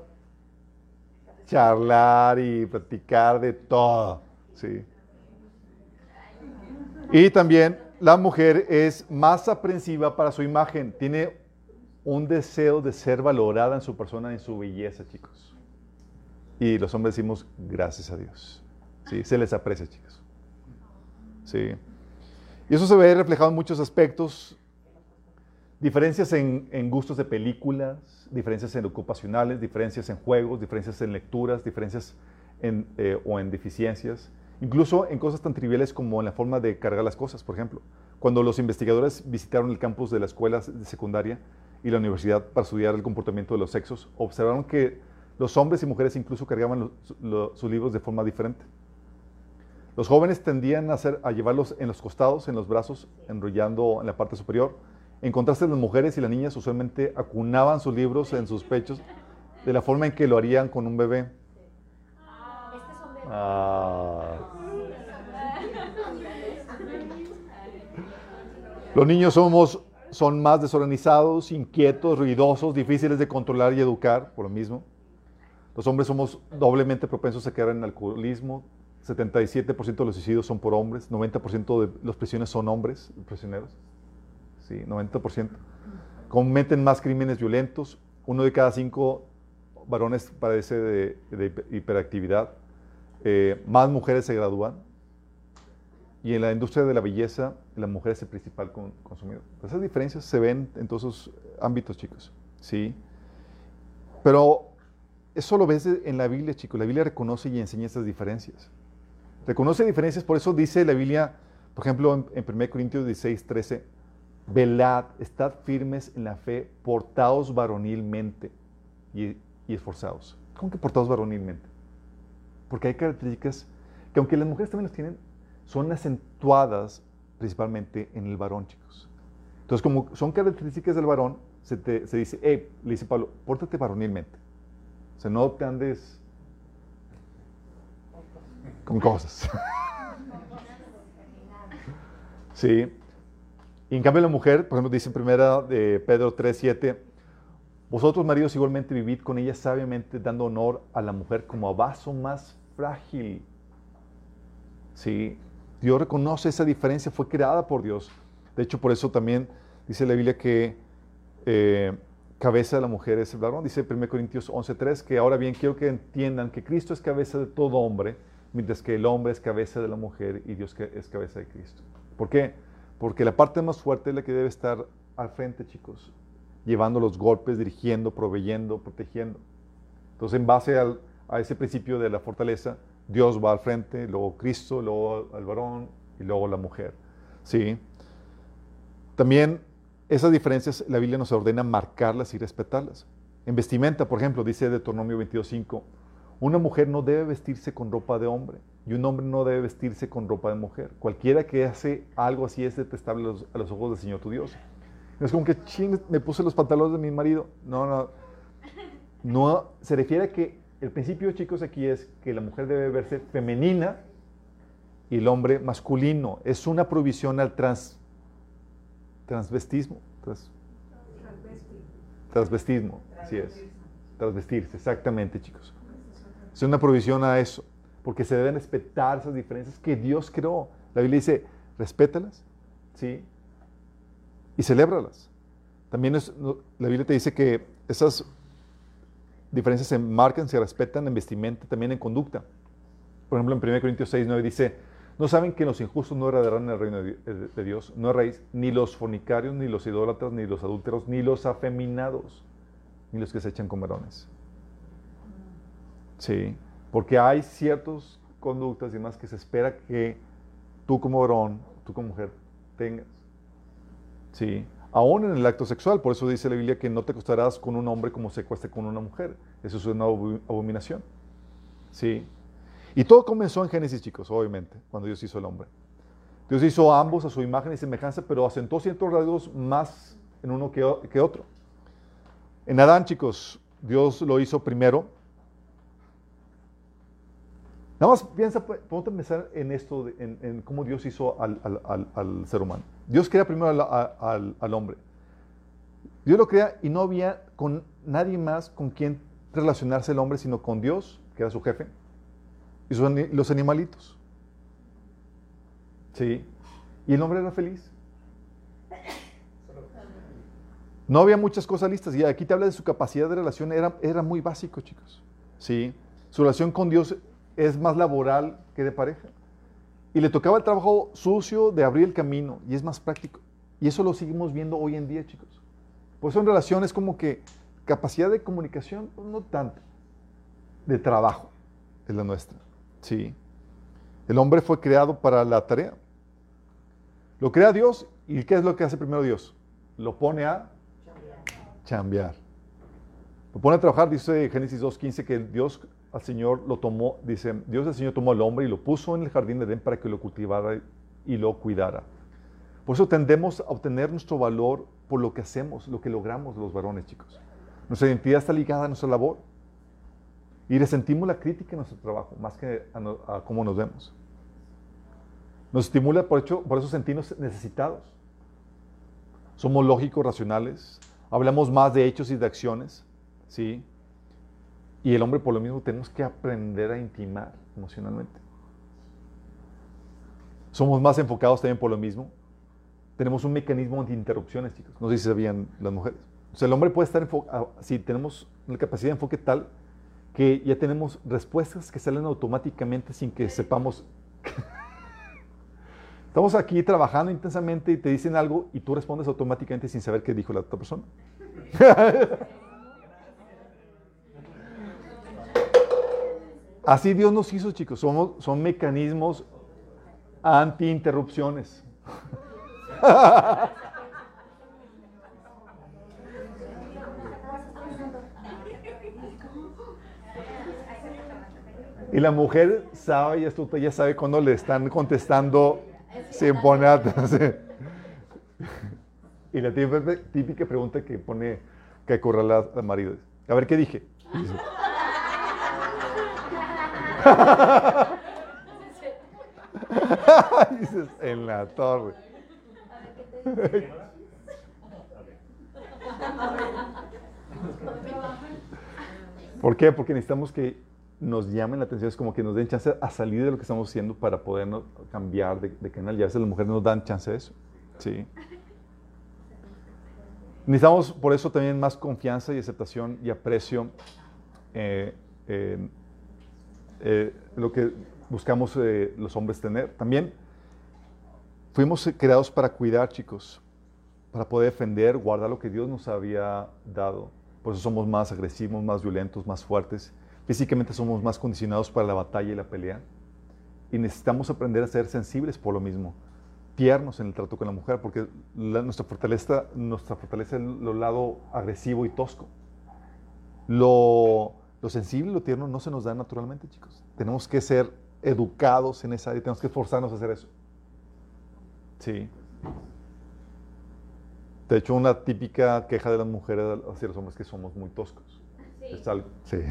charlar y platicar de todo, ¿sí? Y también la mujer es más aprensiva para su imagen, tiene un deseo de ser valorada en su persona, en su belleza, chicos. Y los hombres decimos, gracias a Dios. Sí, se les aprecia, chicos. Sí. Y eso se ve reflejado en muchos aspectos. Diferencias en, gustos de películas, diferencias en ocupacionales, diferencias en juegos, diferencias en lecturas, diferencias en, eh, o en deficiencias. Incluso en cosas tan triviales como en la forma de cargar las cosas, por ejemplo. Cuando los investigadores visitaron el campus de la escuela de secundaria y la universidad para estudiar el comportamiento de los sexos, observaron que los hombres y mujeres incluso cargaban los- lo- sus libros de forma diferente. Los jóvenes tendían a, hacer, a llevarlos en los costados, en los brazos, enrollando en la parte superior. En contraste, las mujeres y las niñas usualmente acunaban sus libros en sus pechos de la forma en que lo harían con un bebé. Ah. Los niños somos, son más desorganizados, inquietos, ruidosos, difíciles de controlar y educar, por lo mismo. Los hombres somos doblemente propensos a caer en alcoholismo. 77% de los suicidios son por hombres, 90% de los prisioneros son hombres, prisioneros. Sí, 90%. Cometen más crímenes violentos. Uno de cada cinco varones padece de, hiperactividad. Eh, más mujeres se gradúan. Y en la industria de la belleza, la mujer es el principal con- consumidor. Esas diferencias se ven en todos esos ámbitos, chicos. ¿sí? Pero eso lo ves en la Biblia, chicos. La Biblia reconoce y enseña estas diferencias. Reconoce diferencias, por eso dice la Biblia, por ejemplo, en, en 1 Corintios 16, 13, velad, estad firmes en la fe, portaos varonilmente y, y esforzados. ¿Cómo que portaos varonilmente? Porque hay características que aunque las mujeres también las tienen, son acentuadas principalmente en el varón, chicos. Entonces, como son características del varón, se, se dice, hey, le dice Pablo, pórtate varonilmente. O sea, no te andes con cosas. sí. Y en cambio la mujer, por ejemplo, dice en primera de Pedro 3, 7, vosotros maridos igualmente vivid con ella sabiamente, dando honor a la mujer como a vaso más frágil. Sí, Dios reconoce esa diferencia, fue creada por Dios. De hecho, por eso también dice la Biblia que eh, cabeza de la mujer es el varón. Dice 1 Corintios 11.3 que ahora bien quiero que entiendan que Cristo es cabeza de todo hombre, mientras que el hombre es cabeza de la mujer y Dios es cabeza de Cristo. ¿Por qué? Porque la parte más fuerte es la que debe estar al frente, chicos, llevando los golpes, dirigiendo, proveyendo, protegiendo. Entonces, en base a ese principio de la fortaleza, Dios va al frente, luego Cristo, luego el varón y luego la mujer. ¿Sí? También esas diferencias la Biblia nos ordena marcarlas y respetarlas. En vestimenta, por ejemplo, dice Deuteronomio 22.5, una mujer no debe vestirse con ropa de hombre y un hombre no debe vestirse con ropa de mujer. Cualquiera que hace algo así es detestable a los, a los ojos del Señor tu Dios. No es como que, ching, me puse los pantalones de mi marido. No, no. No, se refiere a que el principio, chicos, aquí es que la mujer debe verse femenina y el hombre masculino. Es una provisión al trans, transvestismo. Trans- transvestismo, así es. Transvestirse, exactamente, chicos. Es una provisión a eso, porque se deben respetar esas diferencias que Dios creó. La Biblia dice, respétalas, ¿sí? Y celébralas. También es- la Biblia te dice que esas diferencias se marcan, se respetan en vestimenta, también en conducta. Por ejemplo, en 1 Corintios 6, 9 dice, ¿no saben que los injustos no heredarán el reino de de Dios? No erréis, ni los fornicarios, ni los idólatras, ni los adúlteros, ni los afeminados, ni los que se echan con varones. Sí, porque hay ciertas conductas y demás que se espera que tú como varón, tú como mujer, tengas. Sí, aún en el acto sexual, por eso dice la Biblia que no te acostarás con un hombre como se acuesta con una mujer. Eso es una abominación. Sí. Y todo comenzó en Génesis, chicos, obviamente, cuando Dios hizo el hombre. Dios hizo a ambos a su imagen y semejanza, pero asentó ciertos rasgos más en uno que, que otro. En Adán, chicos, Dios lo hizo primero. Nada más piensa, pues, a pensar en esto, en, cómo Dios hizo al, ser humano. Dios crea primero al, hombre. Dios lo crea y no había con nadie más con quien relacionarse el hombre, sino con Dios, que era su jefe, y los animalitos. Sí. Y el hombre era feliz. No había muchas cosas listas. Y aquí te habla de su capacidad de relación. Era, era muy básico, chicos. Sí. Su relación con Dios es más laboral que de pareja. Y le tocaba el trabajo sucio de abrir el camino. Y es más práctico. Y eso lo seguimos viendo hoy en día, chicos. Pues son relaciones como que capacidad de comunicación, pues no tanto. De trabajo es la nuestra. Sí. El hombre fue creado para la tarea. Lo crea Dios y ¿qué es lo que hace primero Dios? Lo pone a chambear. Lo pone a trabajar, dice Génesis 2.15 que Dios al Señor lo tomó, dice, Dios el Señor tomó al hombre y lo puso en el jardín de Edén para que lo cultivara y lo cuidara. Por eso tendemos a obtener nuestro valor por lo que hacemos, lo que logramos los varones, chicos. Nuestra identidad está ligada a nuestra labor. Y resentimos la crítica en nuestro trabajo, más que a, cómo nos vemos. Nos estimula por, hecho, por eso sentirnos necesitados. Somos lógicos, racionales, hablamos más de hechos y de acciones, ¿sí? Y el hombre por lo mismo tenemos que aprender a intimar emocionalmente. Somos más enfocados también por lo mismo. Tenemos un mecanismo anti-interrupciones, chicos. No sé si sabían las mujeres. O sea, el hombre puede estar enfocado, si tenemos una capacidad de enfoque tal que ya tenemos respuestas que salen automáticamente sin que sepamos. Estamos aquí trabajando intensamente y te dicen algo y tú respondes automáticamente sin saber qué dijo la otra persona. Así Dios nos hizo, chicos. Somos, son mecanismos anti-interrupciones. Y la mujer sabe y astuta, ya sabe cuando le están contestando sin poner. Y la típica, pregunta que pone que acorrala al marido. A ver, ¿qué dije? Dice, Dices, en la torre. ¿Por qué? Porque necesitamos que nos llamen la atención, es como que nos den chance a salir de lo que estamos haciendo para podernos cambiar de, de canal. Y a veces las mujeres nos dan chance de eso. Sí. Necesitamos por eso también más confianza y aceptación y aprecio. eh, eh, lo que buscamos eh, los hombres tener. También fuimos creados para cuidar, chicos, para poder defender, guardar lo que Dios nos había dado. Por eso somos más agresivos, más violentos, más fuertes. Físicamente somos más condicionados para la batalla y la pelea. Y necesitamos aprender a ser sensibles por lo mismo. Tiernos en el trato con la mujer, porque la- nuestra, fortaleza, nuestra fortaleza es lo lado agresivo y tosco. Lo, lo sensible y lo tierno no se nos da naturalmente, chicos. Tenemos que ser educados en esa área, tenemos que esforzarnos a hacer eso. Sí. De hecho, una típica queja de las mujeres hacia los hombres es que somos muy toscos. Sí. Es algo. Sí.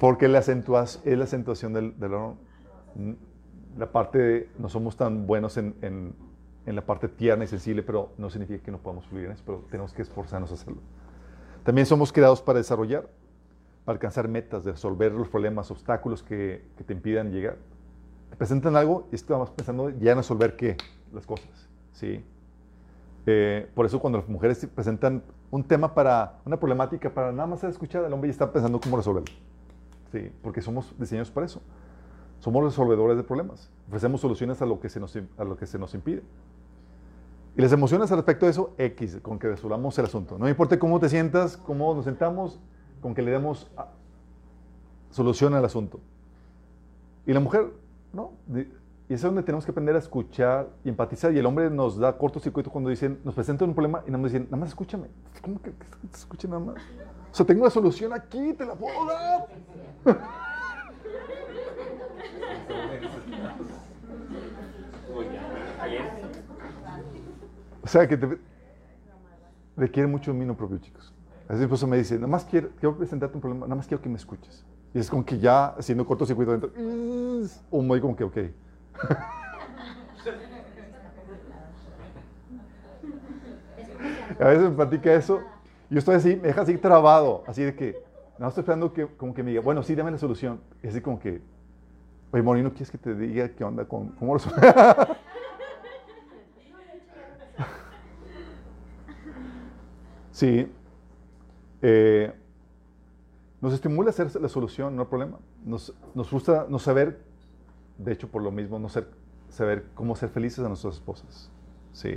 Porque la acentuas, es la acentuación del, del oro. La parte de, no somos tan buenos en, en- en la parte tierna y sensible, pero no significa que no podamos fluir en eso, pero tenemos que esforzarnos a hacerlo. También somos creados para desarrollar, para alcanzar metas, resolver los problemas, obstáculos que, que te impidan llegar. Te presentan algo y estamos pensando ya en resolver qué, las cosas. ¿sí? Eh, por eso cuando las mujeres presentan un tema para, una problemática para nada más ser escuchada, el hombre ya está pensando cómo resolverlo. Sí, porque somos diseñados para eso. Somos resolvedores de problemas. Ofrecemos soluciones a lo que se nos, a lo que se nos impide. Y las emociones al respecto de eso, X, con que resolvamos el asunto. No importa cómo te sientas, cómo nos sentamos, con que le demos a- solución al asunto. Y la mujer, no. Y es donde tenemos que aprender a escuchar y empatizar. Y el hombre nos da cortocircuito cuando dicen, nos presentan un problema y más dicen, nada más escúchame. ¿Cómo que, que te escuche nada más? O sea, tengo una solución aquí, te la puedo dar. O sea, que te requiere mucho dominio propio, chicos. A veces mi esposo me dice, nada más quiero, quiero presentarte un problema, nada más quiero que me escuches. Y es como que ya haciendo cortocircuito dentro, o muy como que, ok. A veces me platica eso, y yo estoy así, me deja así trabado, así de que, no estoy esperando que, como que me diga, bueno, sí, dame la solución. Y así como que, oye, Morino, ¿quieres que te diga qué onda con, cómo resolver? Sí. Eh, nos estimula hacer la solución, no el problema. Nos, nos frustra no saber, de hecho, por lo mismo, no ser, saber cómo ser felices a nuestras esposas. Sí.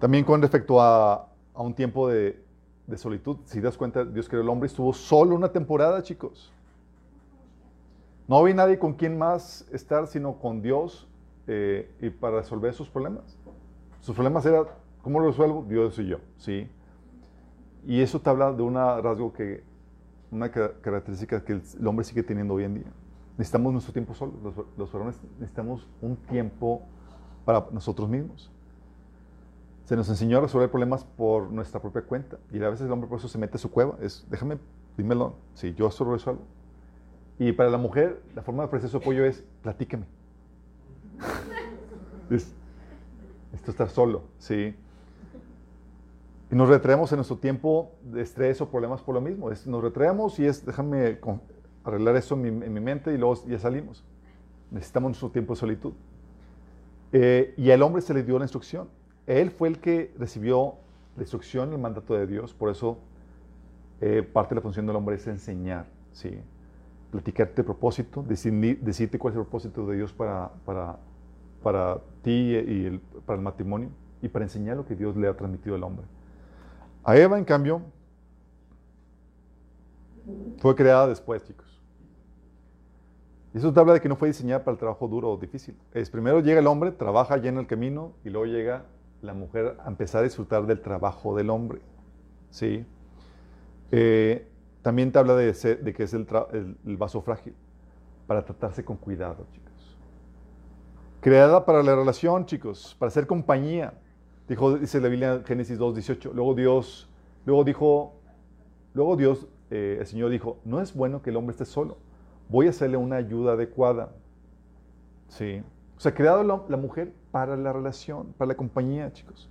También con respecto a, a un tiempo de, de solitud, si das cuenta, Dios creó el hombre y estuvo solo una temporada, chicos. No había nadie con quien más estar, sino con Dios eh, y para resolver sus problemas. Sus problemas eran, ¿cómo lo resuelvo? Dios y yo, ¿sí? Y eso te habla de una rasgo que, una ca- característica que el, hombre sigue teniendo hoy en día. Necesitamos nuestro tiempo solo. Los, los varones necesitamos un tiempo para nosotros mismos. Se nos enseñó a resolver problemas por nuestra propia cuenta. Y a veces el hombre por eso se mete a su cueva. Es, déjame, dímelo. Si yo solo resuelvo. Y para la mujer, la forma de ofrecer su apoyo es, platícame. es, esto estar solo, ¿sí? Y nos retraemos en nuestro tiempo de estrés o problemas por lo mismo. Nos retraemos y es, déjame arreglar eso en mi, en mi mente y luego ya salimos. Necesitamos nuestro tiempo de solitud. Eh, y al hombre se le dio la instrucción. Él fue el que recibió la instrucción, el mandato de Dios. Por eso eh, parte de la función del hombre es enseñar, ¿sí? Platicarte el propósito, decir- decirte cuál es el propósito de Dios para, para, para ti y el- para el matrimonio y para enseñar lo que Dios le ha transmitido al hombre. A Eva, en cambio, fue creada después, chicos. Y eso te habla de que no fue diseñada para el trabajo duro o difícil. Es primero llega el hombre, trabaja allá en el camino y luego llega la mujer a empezar a disfrutar del trabajo del hombre. ¿Sí? Eh, también te habla de, de que es el- el vaso frágil para tratarse con cuidado, chicos. Creada para la relación, chicos, para ser compañía. Dijo, dice la Biblia en Génesis 2, 18. Luego Dios, luego dijo, luego Dios, eh, el Señor dijo, no es bueno que el hombre esté solo. Voy a hacerle una ayuda adecuada. Sí. O sea, creado la, la mujer para la relación, para la compañía, chicos.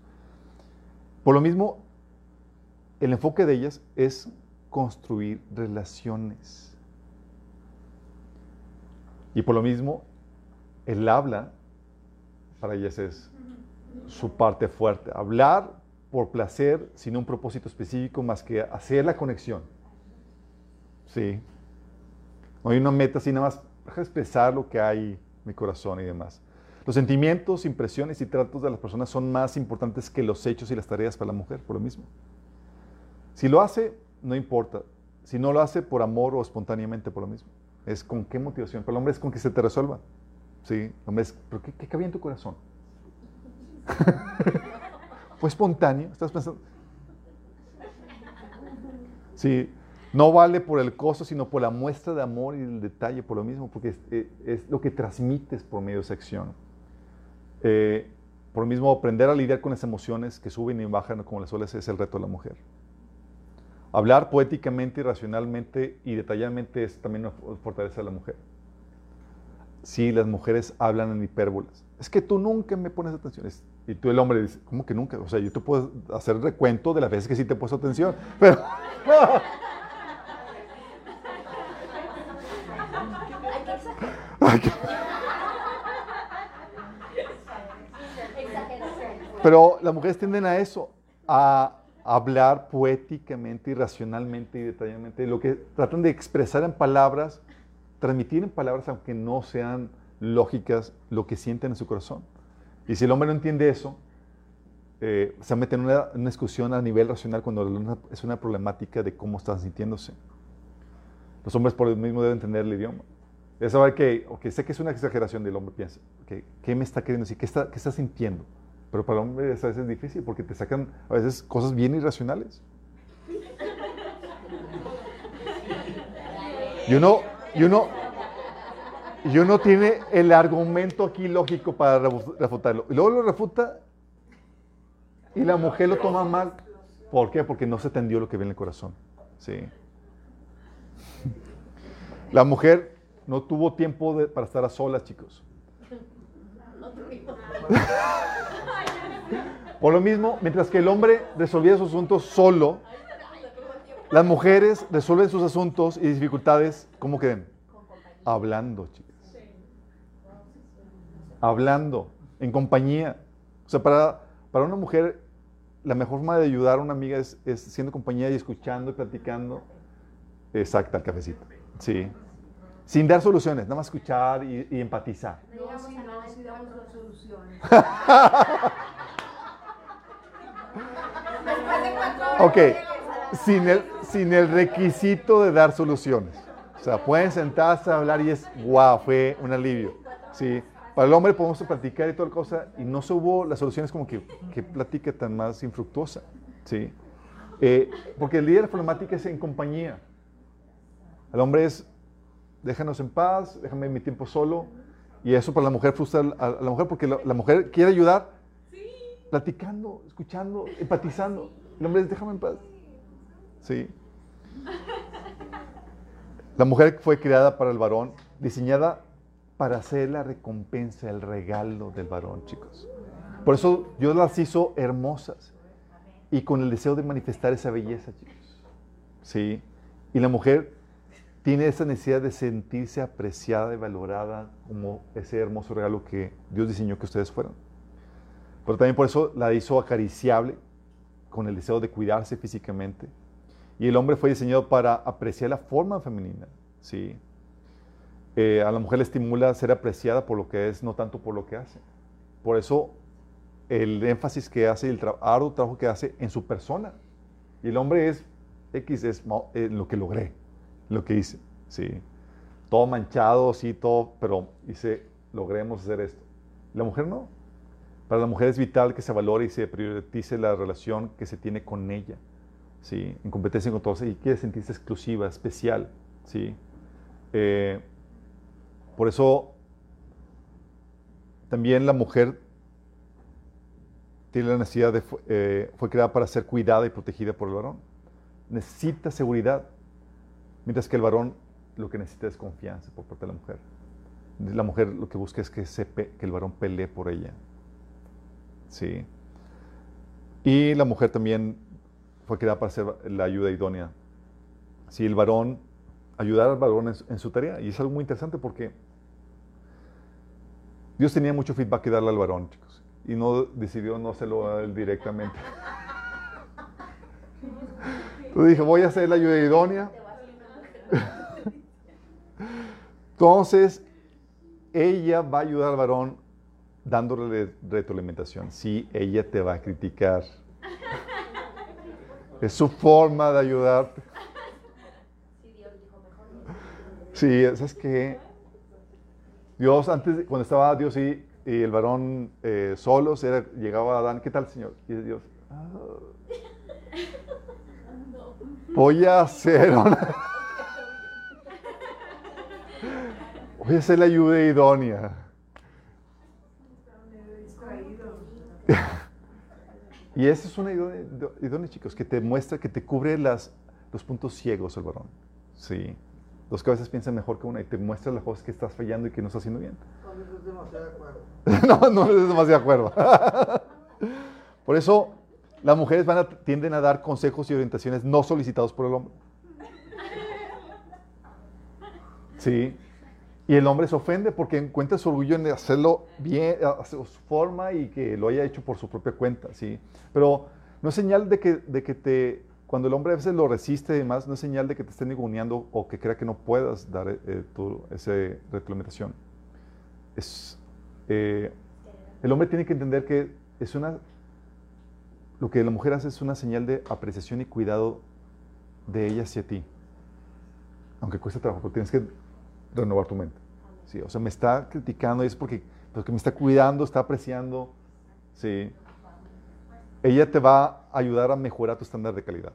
Por lo mismo, el enfoque de ellas es construir relaciones. Y por lo mismo, el habla para ellas es su parte fuerte. Hablar por placer, sin un propósito específico más que hacer la conexión. Sí. No hay una meta así, más expresar lo que hay en mi corazón y demás. Los sentimientos, impresiones y tratos de las personas son más importantes que los hechos y las tareas para la mujer, por lo mismo. Si lo hace, no importa. Si no lo hace por amor o espontáneamente, por lo mismo. Es con qué motivación. Pero el hombre es con que se te resuelva. Sí, el hombre es, ¿pero qué, qué cabía en tu corazón? Fue espontáneo, estás pensando. Sí, no vale por el costo, sino por la muestra de amor y el detalle, por lo mismo, porque es, es- lo que transmites por medio de esa acción. Eh, por lo mismo, aprender a lidiar con las emociones que suben y bajan como las olas es el reto de la mujer. Hablar poéticamente racionalmente y detalladamente es también una fortaleza de la mujer. Sí, las mujeres hablan en hipérbolas. Es que tú nunca me pones atención. Y tú, el hombre, dice, ¿cómo que nunca? O sea, yo te puedo hacer recuento de las veces que sí te he puesto atención. Pero, pero las mujeres tienden a eso, a hablar poéticamente y racionalmente y detalladamente. Lo que tratan de expresar en palabras, transmitir en palabras, aunque no sean lógicas, lo que sienten en su corazón. Y si el hombre no entiende eso, eh, se mete en una, una discusión a nivel racional cuando es una problemática de cómo están sintiéndose. Los hombres por lo mismo deben entender el idioma. Es que, sé que es una exageración del hombre, piensa, ¿qué me está queriendo decir? ¿Qué está, sintiendo? Pero para el hombre es a veces difícil porque te sacan a veces cosas bien irracionales. Y uno, y uno, y uno tiene el argumento aquí lógico para refu- refutarlo. Y luego lo refuta y la mujer lo toma mal. ¿Por qué? Porque no se tendió lo que ve en el corazón. Sí. La mujer no tuvo tiempo de- para estar a solas, chicos. Por lo mismo, mientras que el hombre resolvía sus asuntos solo, las mujeres resuelven sus asuntos y dificultades, ¿cómo creen? Hablando, chicas. Hablando, en compañía. O sea, para, para una mujer, la mejor forma de ayudar a una amiga es, es siendo compañía y escuchando y platicando. Exacto, el cafecito. Sí. Sin dar soluciones, nada más escuchar y, y empatizar. No, si no, si damos las soluciones. Después de cuatro horas. Ok, sin el, sin el requisito de dar soluciones. O sea, pueden sentarse a hablar y es, wow, fue un alivio. Sí. Para el hombre podemos platicar y toda cosa y no se hubo las soluciones como que, que plática tan más infructuosa. Sí. Eh, porque el día de la problemática es en compañía. El hombre es, déjanos en paz, déjame mi tiempo solo. Y eso para la mujer frustra a la mujer porque la, la mujer quiere ayudar platicando, escuchando, empatizando. El hombre es, déjame en paz. Sí. La mujer fue creada para el varón, diseñada para ser la recompensa, el regalo del varón, chicos. Por eso Dios las hizo hermosas y con el deseo de manifestar esa belleza, chicos. Sí. Y la mujer tiene esa necesidad de sentirse apreciada y valorada como ese hermoso regalo que Dios diseñó que ustedes fueran. Pero también por eso la hizo acariciable, con el deseo de cuidarse físicamente. Y el hombre fue diseñado para apreciar la forma femenina. ¿sí? Eh, a la mujer le estimula ser apreciada por lo que es, no tanto por lo que hace. Por eso el énfasis que hace y el trabajo que hace en su persona. Y el hombre es X, es eh, lo que logré, lo que hice. ¿sí? Todo manchado, sí, todo, pero dice, logremos hacer esto. La mujer no. Para la mujer es vital que se valore y se priorice la relación que se tiene con ella, ¿sí? en competencia con todos, y quiere sentirse exclusiva, especial. ¿sí? Eh, por eso también la mujer tiene la necesidad de, eh, fue creada para ser cuidada y protegida por el varón. Necesita seguridad, mientras que el varón lo que necesita es confianza por parte de la mujer. La mujer lo que busca es que, se que el varón pelee por ella. Sí. Y la mujer también fue creada para ser la ayuda idónea. Si el varón, ayudar al varón en, en su tarea. Y es algo muy interesante porque Dios tenía mucho feedback que darle al varón, chicos. Y no decidió no hacerlo a él directamente. Entonces dije, voy a hacer la ayuda idónea. Entonces, ella va a ayudar al varón dándole retroalimentación. Sí, ella te va a criticar. Es su forma de ayudarte. Sí, ¿sabes qué? Dios, antes, cuando estaba Dios y, y el varón eh, solos, era, llegaba Adán, ¿qué tal, Señor? Y Dios, "Ah, voy a hacer una... Voy a hacer la ayuda idónea. Y esa es una idónea, idónea, chicos, que te muestra, que te cubre las, los puntos ciegos el varón. Sí. Dos cabezas piensan mejor que una y te muestra las cosas que estás fallando y que no estás haciendo bien. No, no es demasiado acuerdo. Por eso, las mujeres van a, tienden a dar consejos y orientaciones no solicitados por el hombre. Sí. Y el hombre se ofende porque encuentra su orgullo en hacerlo bien, a su forma y que lo haya hecho por su propia cuenta, ¿sí? Pero no es señal de que, de que te, cuando el hombre a veces lo resiste y demás, no es señal de que te estén ninguneando o que crea que no puedas dar eh, tu, esa reglamentación. Es, eh, el hombre tiene que entender que es una, lo que la mujer hace es una señal de apreciación y cuidado de ella hacia ti. Aunque cueste trabajo, pero tienes que renovar tu mente. Sí, o sea, me está criticando y es porque, porque me está cuidando, está apreciando. Sí. Ella te va a ayudar a mejorar tu estándar de calidad.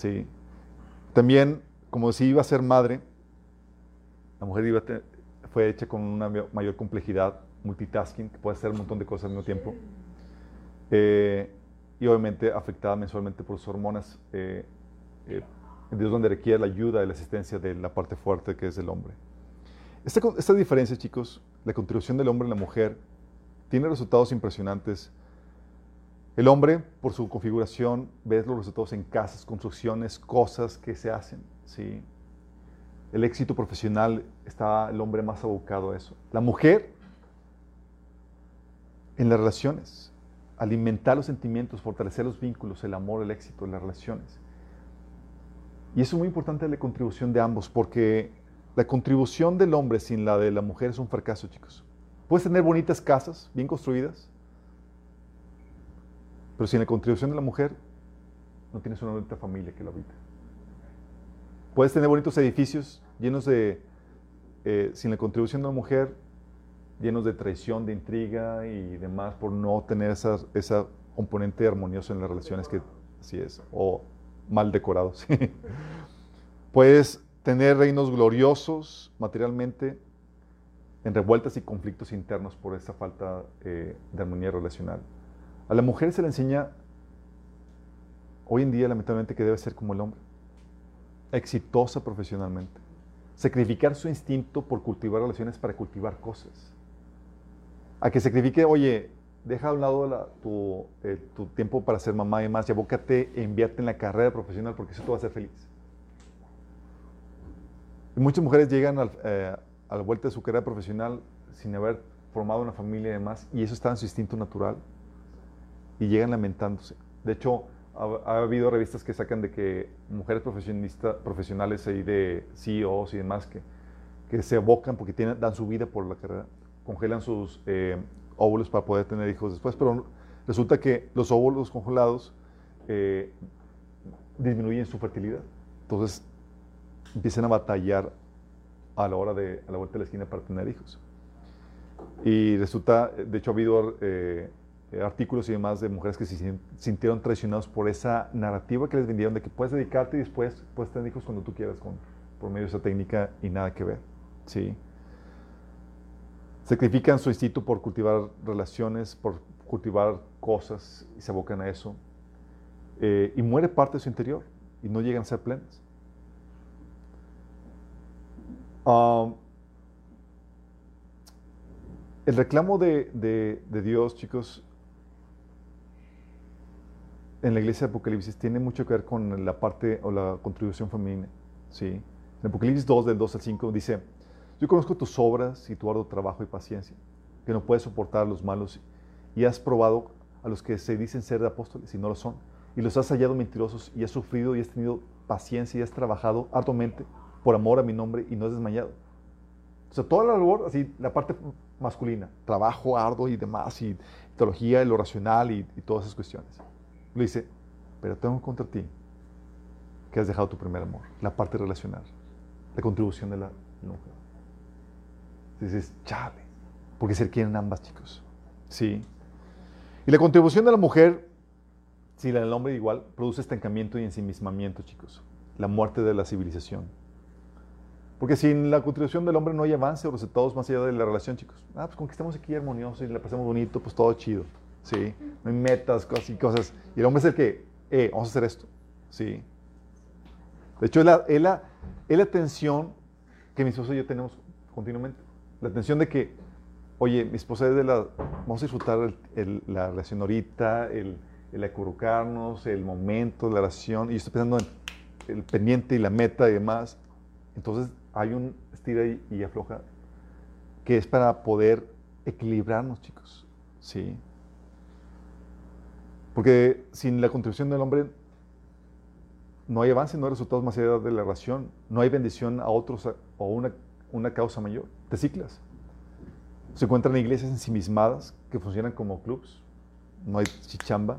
Sí. También, como si iba a ser madre, la mujer iba a te- fue hecha con una ma- mayor complejidad, multitasking, que puede hacer un montón de cosas al mismo tiempo. Eh, y obviamente afectada mensualmente por sus hormonas. eh, eh, Dios donde requiere la ayuda y la asistencia de la parte fuerte que es el hombre. Esta, esta diferencia, chicos, la contribución del hombre en la mujer, tiene resultados impresionantes. El hombre, por su configuración, ves los resultados en casas, construcciones, cosas que se hacen. ¿sí? El éxito profesional está el hombre más abocado a eso. La mujer, en las relaciones, alimentar los sentimientos, fortalecer los vínculos, el amor, el éxito las relaciones. Y eso es muy importante la contribución de ambos, porque la contribución del hombre sin la de la mujer es un fracaso, chicos. Puedes tener bonitas casas, bien construidas, pero sin la contribución de la mujer, no tienes una bonita familia que lo habita. Puedes tener bonitos edificios llenos de, eh, sin la contribución de la mujer, llenos de traición, de intriga y demás, por no tener esa, esa componente armonioso en las relaciones que así es, o mal decorados. Puedes tener reinos gloriosos materialmente en revueltas y conflictos internos por esa falta eh, de armonía relacional. A la mujer se le enseña hoy en día, lamentablemente, que debe ser como el hombre, exitosa profesionalmente, sacrificar su instinto por cultivar relaciones para cultivar cosas. A que sacrifique, oye, deja a un lado eh, tu tiempo para ser mamá y demás, y abócate e invierte en la carrera profesional porque eso te va a hacer feliz. Y muchas mujeres llegan eh, a la vuelta de su carrera profesional sin haber formado una familia y demás, y eso está en su instinto natural, y llegan lamentándose. De hecho, ha, ha habido revistas que sacan de que mujeres profesionistas, profesionales ahí de CEOs y demás que, que se abocan porque tienen, dan su vida por la carrera, congelan sus eh, óvulos para poder tener hijos después, pero resulta que los óvulos congelados eh, disminuyen su fertilidad. Entonces empiezan a batallar a la hora de, a la vuelta de la esquina para tener hijos. Y resulta, de hecho ha habido eh, eh, artículos y demás de mujeres que se sin- sintieron traicionados por esa narrativa que les vendieron de que puedes dedicarte y después puedes tener hijos cuando tú quieras con, por medio de esa técnica y nada que ver. ¿sí? Sacrifican su instinto por cultivar relaciones, por cultivar cosas y se abocan a eso. Eh, y muere parte de su interior y no llegan a ser plenas. Um, el reclamo de Dios, chicos, en la iglesia de Apocalipsis tiene mucho que ver con la parte o la contribución femenina. ¿sí? En Apocalipsis 2, del 2 al 5, dice, yo conozco tus obras y tu arduo trabajo y paciencia, que no puedes soportar a los malos y has probado a los que se dicen ser de apóstoles y no lo son, y los has hallado mentirosos y has sufrido y has tenido paciencia y has trabajado arduamente por amor a mi nombre y no has desmayado. O sea, toda la labor, así, la parte masculina, trabajo arduo y demás, y teología, y lo racional y, y todas esas cuestiones. Le dice, pero tengo contra ti que has dejado tu primer amor, la parte relacional, la contribución de la mujer. Dices, chale, porque se quieren ambas, chicos. Sí. Y la contribución de la mujer, si la del hombre igual, produce estancamiento y ensimismamiento, chicos. La muerte de la civilización. Porque sin la contribución del hombre no hay avance o resultados más allá de la relación, chicos. Ah, pues con que estemos aquí armoniosos y la pasemos bonito, pues todo chido. Sí. No hay metas, cosas y cosas. Y el hombre es el que, eh, vamos a hacer esto. Sí. De hecho, es la, la, la tensión que mi esposa y yo tenemos continuamente. La tensión de que, oye, mi esposa es de la. Vamos a disfrutar la relación ahorita, el, el acurrucarnos, el momento, la relación. Y yo estoy pensando en el pendiente y la meta y demás. Entonces, hay un estira y, y afloja que es para poder equilibrarnos, chicos. Sí. Porque sin la contribución del hombre no hay avance, no hay resultados más allá de la relación, no hay bendición a otros o una, una causa mayor. Te ciclas. Se encuentran iglesias ensimismadas que funcionan como clubs, no hay chichamba.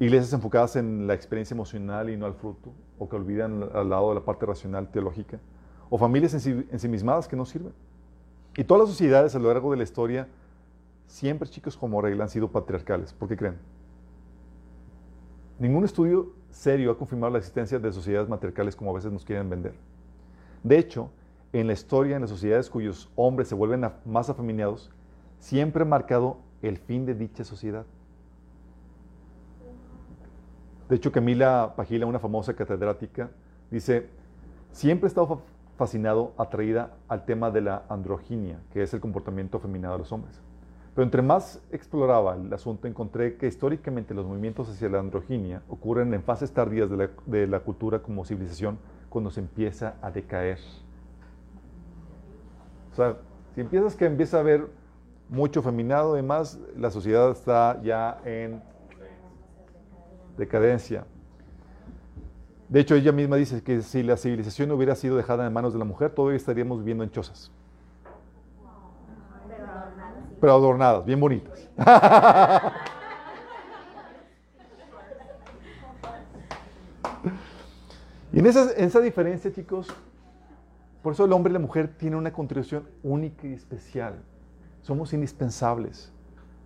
Iglesias enfocadas en la experiencia emocional y no al fruto, o que olvidan al lado de la parte racional teológica, o familias ensi- ensimismadas que no sirven. Y todas las sociedades a lo largo de la historia, siempre chicos como regla han sido patriarcales. ¿Por qué creen? Ningún estudio serio ha confirmado la existencia de sociedades matriarcales como a veces nos quieren vender. De hecho, en la historia, en las sociedades cuyos hombres se vuelven más afeminados, siempre ha marcado el fin de dicha sociedad. De hecho, Camila Pagila, una famosa catedrática, dice, siempre he estado fa- fascinado, atraída al tema de la androginia, que es el comportamiento afeminado de los hombres. Pero entre más exploraba el asunto, encontré que históricamente los movimientos hacia la androginia ocurren en fases tardías de la, de la cultura como civilización, cuando se empieza a decaer. O sea, si empiezas que empieza a haber mucho feminado, además, la sociedad está ya en decadencia. De hecho, ella misma dice que si la civilización hubiera sido dejada en manos de la mujer, todavía estaríamos viviendo en chozas, pero adornadas, bien bonitas. y en esa, en esa diferencia, chicos, por eso el hombre y la mujer tienen una contribución única y especial. Somos indispensables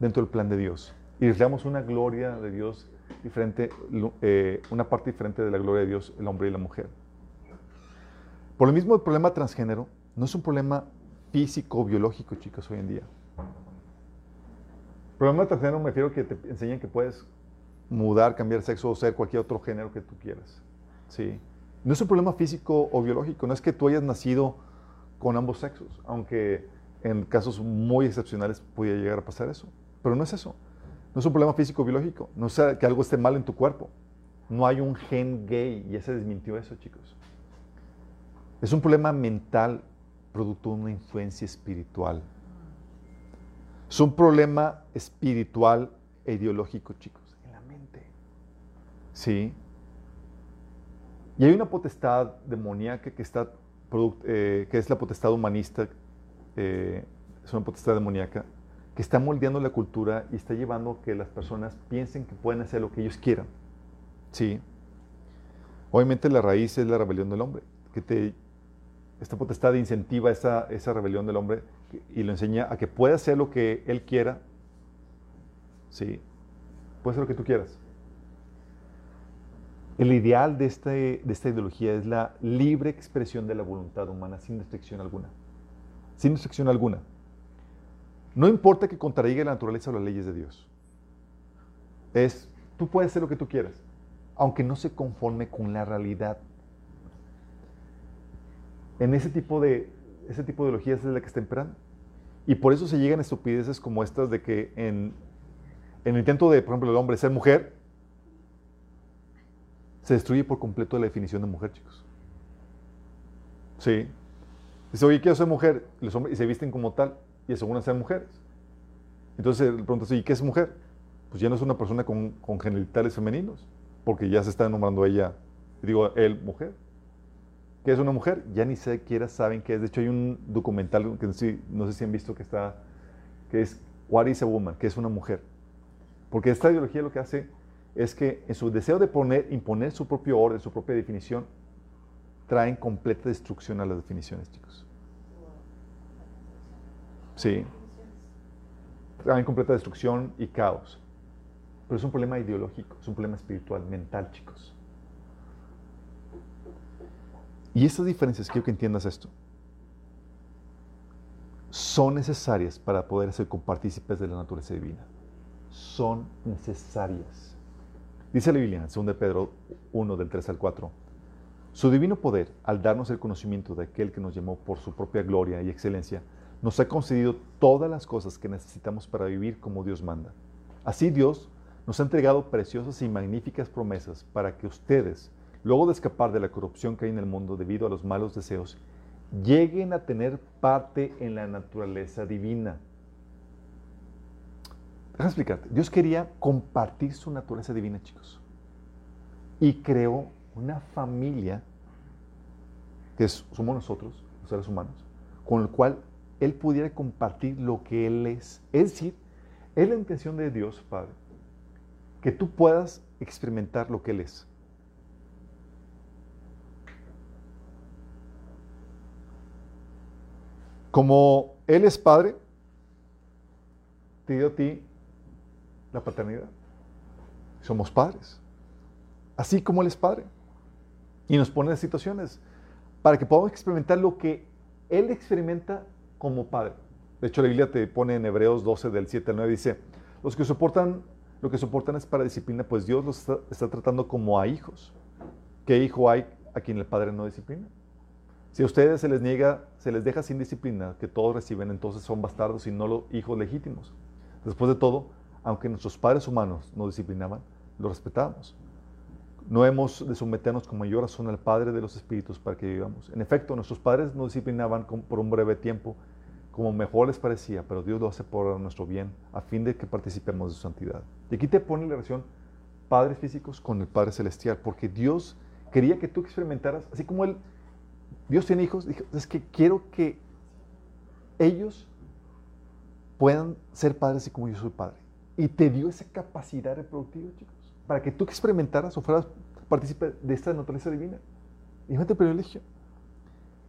dentro del plan de Dios. Y reflejamos una gloria de Dios diferente, eh, una parte diferente de la gloria de Dios, el hombre y la mujer. Por lo mismo, el problema transgénero no es un problema físico biológico, chicos, hoy en día. Problema transgénero me refiero a que te enseñan que puedes mudar, cambiar sexo o ser cualquier otro género que tú quieras. ¿sí? No es un problema físico o biológico, no es que tú hayas nacido con ambos sexos, aunque en casos muy excepcionales pudiera llegar a pasar eso. Pero no es eso. No es un problema físico o biológico. No es que algo esté mal en tu cuerpo. No hay un gen gay. Ya se desmintió eso, chicos. Es un problema mental producto de una influencia espiritual. Es un problema espiritual e ideológico, chicos, en la mente. ¿Sí? Y hay una potestad demoníaca que, está, eh, que es la potestad humanista, eh, es una potestad demoníaca, que está moldeando la cultura y está llevando a que las personas piensen que pueden hacer lo que ellos quieran. ¿Sí? Obviamente la raíz es la rebelión del hombre, que te, esta potestad incentiva esa, esa rebelión del hombre y lo enseña a que pueda hacer lo que él quiera. ¿Sí? Puede hacer lo que tú quieras. El ideal de, este, de esta ideología es la libre expresión de la voluntad humana sin restricción alguna. Sin restricción alguna. No importa que contradiga la naturaleza o las leyes de Dios. Es, tú puedes hacer lo que tú quieras, aunque no se conforme con la realidad. En ese tipo de, ese tipo de ideologías es la que está imperando. Y por eso se llegan estupideces como estas de que en, en el intento de, por ejemplo, el hombre ser mujer, se destruye por completo la definición de mujer, chicos. Sí. Dice, oye, quiero ser mujer. Los hombres, y se visten como tal y aseguran ser mujeres. Entonces le preguntas, ¿y qué es mujer? Pues ya no es una persona con, con genitales femeninos, porque ya se está nombrando ella, digo, él, mujer. ¿Qué es una mujer? Ya ni siquiera saben qué es. De hecho, hay un documental que sí- no sé si han visto que está, que es What is a Woman, que es una mujer. Porque esta ideología lo que hace es que en su deseo de poner, imponer su propio orden, su propia definición, traen completa destrucción a las definiciones, chicos. Sí. Traen completa destrucción y caos. Pero es un problema ideológico, es un problema espiritual, mental, chicos. Y estas diferencias, quiero que entiendas esto, son necesarias para poder ser compartícipes de la naturaleza divina. Son necesarias. Dice la Biblia, en 2 Pedro 1, del 3 al 4, su divino poder, al darnos el conocimiento de aquel que nos llamó por su propia gloria y excelencia, nos ha concedido todas las cosas que necesitamos para vivir como Dios manda. Así Dios nos ha entregado preciosas y magníficas promesas para que ustedes, luego de escapar de la corrupción que hay en el mundo debido a los malos deseos, lleguen a tener parte en la naturaleza divina. Déjame explicarte. Dios quería compartir su naturaleza divina, chicos. Y creó una familia, que somos nosotros, los seres humanos, con el cual Él pudiera compartir lo que Él es. Es decir, es la intención de Dios, Padre, que tú puedas experimentar lo que Él es. Como Él es Padre, te dio a ti la paternidad. Somos padres. Así como Él es Padre. Y nos pone en situaciones para que podamos experimentar lo que Él experimenta como Padre. De hecho, la Biblia te pone en Hebreos 12, del 7 al 9, dice, los que soportan, lo que soportan es para disciplina, pues Dios los está, está tratando como a hijos. ¿Qué hijo hay a quien el Padre no disciplina? Si a ustedes se les niega, se les deja sin disciplina, que todos reciben, entonces son bastardos y no los hijos legítimos. Después de todo, aunque nuestros padres humanos nos disciplinaban, los respetábamos. No hemos de someternos con mayor razón al Padre de los Espíritus para que vivamos. En efecto, nuestros padres nos disciplinaban por un breve tiempo, como mejor les parecía, pero Dios lo hace por nuestro bien, a fin de que participemos de su santidad. Y aquí te pone la relación padres físicos con el Padre Celestial, porque Dios quería que tú experimentaras, así como Él, Dios tiene hijos, dijo, es que quiero que ellos puedan ser padres así como yo soy padre. Y te dio esa capacidad reproductiva, chicos, para que tú experimentaras o fueras partícipe de esta naturaleza divina. Imagínate el privilegio.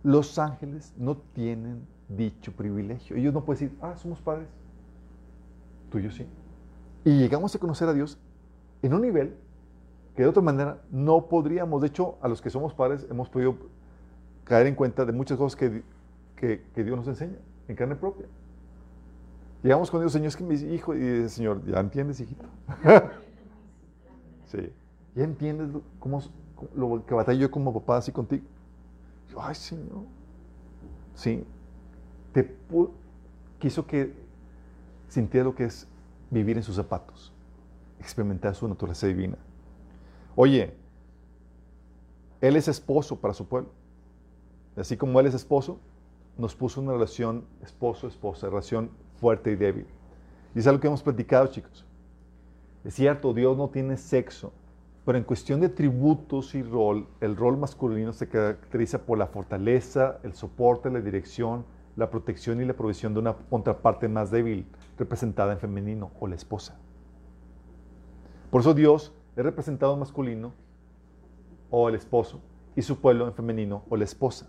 Los ángeles no tienen dicho privilegio. Ellos no pueden decir, ah, somos padres. Tú y yo sí. Y llegamos a conocer a Dios en un nivel que de otra manera no podríamos. De hecho, a los que somos padres hemos podido caer en cuenta de muchas cosas que, que, que Dios nos enseña en carne propia. Llegamos con Dios, Señor, es que mi hijo, y dice, Señor, ¿ya entiendes, hijito? sí. ¿Ya entiendes lo, cómo, lo que batallo yo como papá así contigo? Yo, Ay, Señor. Sí. Te quiso que sintiera lo que es vivir en sus zapatos, experimentar su naturaleza divina. Oye, Él es esposo para su pueblo. Así como Él es esposo, nos puso una relación esposo-esposa, relación fuerte y débil. Y es algo que hemos platicado, chicos. Es cierto, Dios no tiene sexo, pero en cuestión de tributos y rol, el rol masculino se caracteriza por la fortaleza, el soporte, la dirección, la protección y la provisión de una contraparte más débil, representada en femenino o la esposa. Por eso Dios es representado en masculino o el esposo y su pueblo en femenino o la esposa.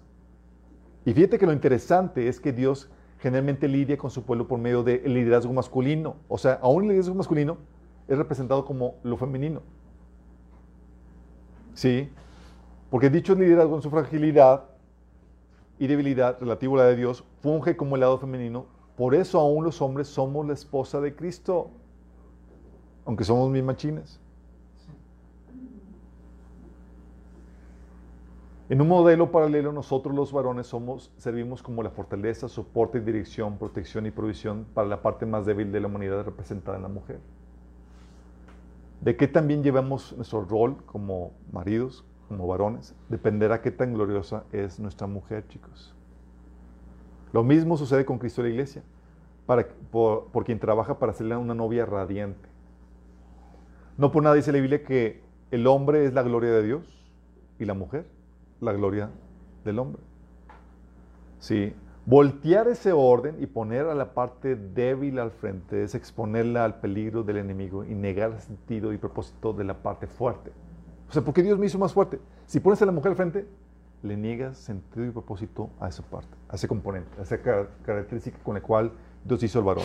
Y fíjate que lo interesante es que Dios generalmente lidia con su pueblo por medio del liderazgo masculino. O sea, aún el liderazgo masculino es representado como lo femenino. ¿Sí? Porque dicho liderazgo en su fragilidad y debilidad relativo a la de Dios, funge como el lado femenino Por eso aún los hombres somos la esposa de Cristo, aunque somos mis machines. En un modelo paralelo, nosotros los varones somos, servimos como la fortaleza, soporte, dirección, protección y provisión para la parte más débil de la humanidad representada en la mujer. De qué también llevamos nuestro rol como maridos, como varones, dependerá qué tan gloriosa es nuestra mujer, chicos. Lo mismo sucede con Cristo y la iglesia, para, por, por quien trabaja para hacerle una novia radiante. No por nada dice la Biblia que el hombre es la gloria de Dios y la mujer la gloria del hombre. Sí, voltear ese orden y poner a la parte débil al frente es exponerla al peligro del enemigo y negar el sentido y propósito de la parte fuerte. O sea, porque Dios me hizo más fuerte. Si pones a la mujer al frente, le niegas sentido y propósito a esa parte, a ese componente, a esa car- característica con la cual Dios hizo el varón.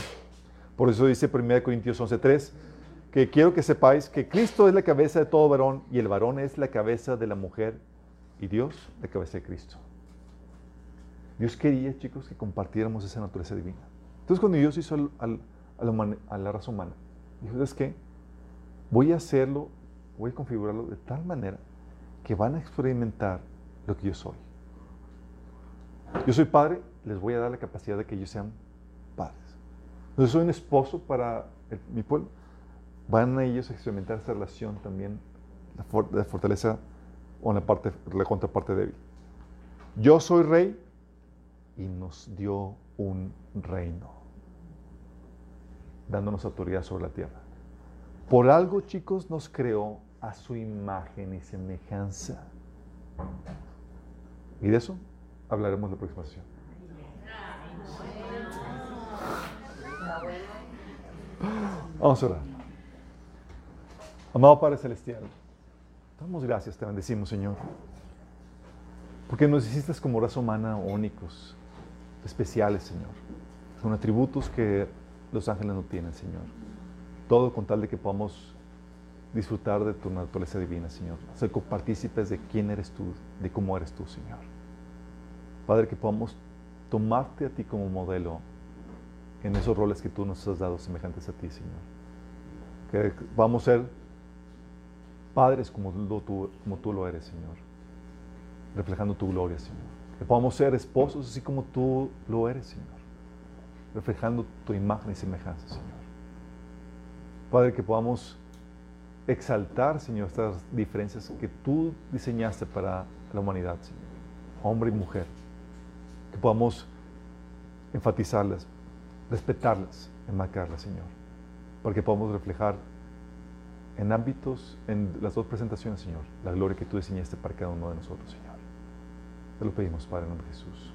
Por eso dice 1 Corintios 11:3 que quiero que sepáis que Cristo es la cabeza de todo varón y el varón es la cabeza de la mujer y Dios la cabeza de Cristo. Dios quería, chicos, que compartiéramos esa naturaleza divina. Entonces, cuando Dios hizo al- al- a, la humana- a la raza humana, dijo, ¿sabes qué? Voy a hacerlo, voy a configurarlo de tal manera que van a experimentar lo que yo soy. Yo soy padre, les voy a dar la capacidad de que ellos sean padres. Yo soy un esposo para el- mi pueblo. Van a ellos a experimentar esa relación también, la, for- la fortaleza o la, parte, la contraparte débil. Yo soy rey y nos dio un reino, dándonos autoridad sobre la tierra. Por algo, chicos, nos creó a su imagen y semejanza. Y de eso hablaremos la próxima sesión. Vamos a orar. Amado Padre Celestial, damos gracias, te bendecimos, Señor. Porque nos hiciste como raza humana únicos, especiales, Señor. Son atributos que los ángeles no tienen, Señor. Todo con tal de que podamos disfrutar de tu naturaleza divina, Señor. Ser copartícipes de quién eres tú, de cómo eres tú, Señor. Padre, que podamos tomarte a ti como modelo en esos roles que tú nos has dado semejantes a ti, Señor. Que vamos a ser padres como tú, como tú lo eres, Señor. Reflejando tu gloria, Señor. Que podamos ser esposos así como tú lo eres, Señor. Reflejando tu imagen y semejanza, Señor. Padre, que podamos exaltar, Señor, estas diferencias que tú diseñaste para la humanidad, Señor. Hombre y mujer. Que podamos enfatizarlas, respetarlas, enmarcarlas, Señor. Para que podamos reflejar en ámbitos, en las dos presentaciones, Señor, la gloria que tú diseñaste para cada uno de nosotros, Señor. Te lo pedimos, Padre, en nombre de Jesús.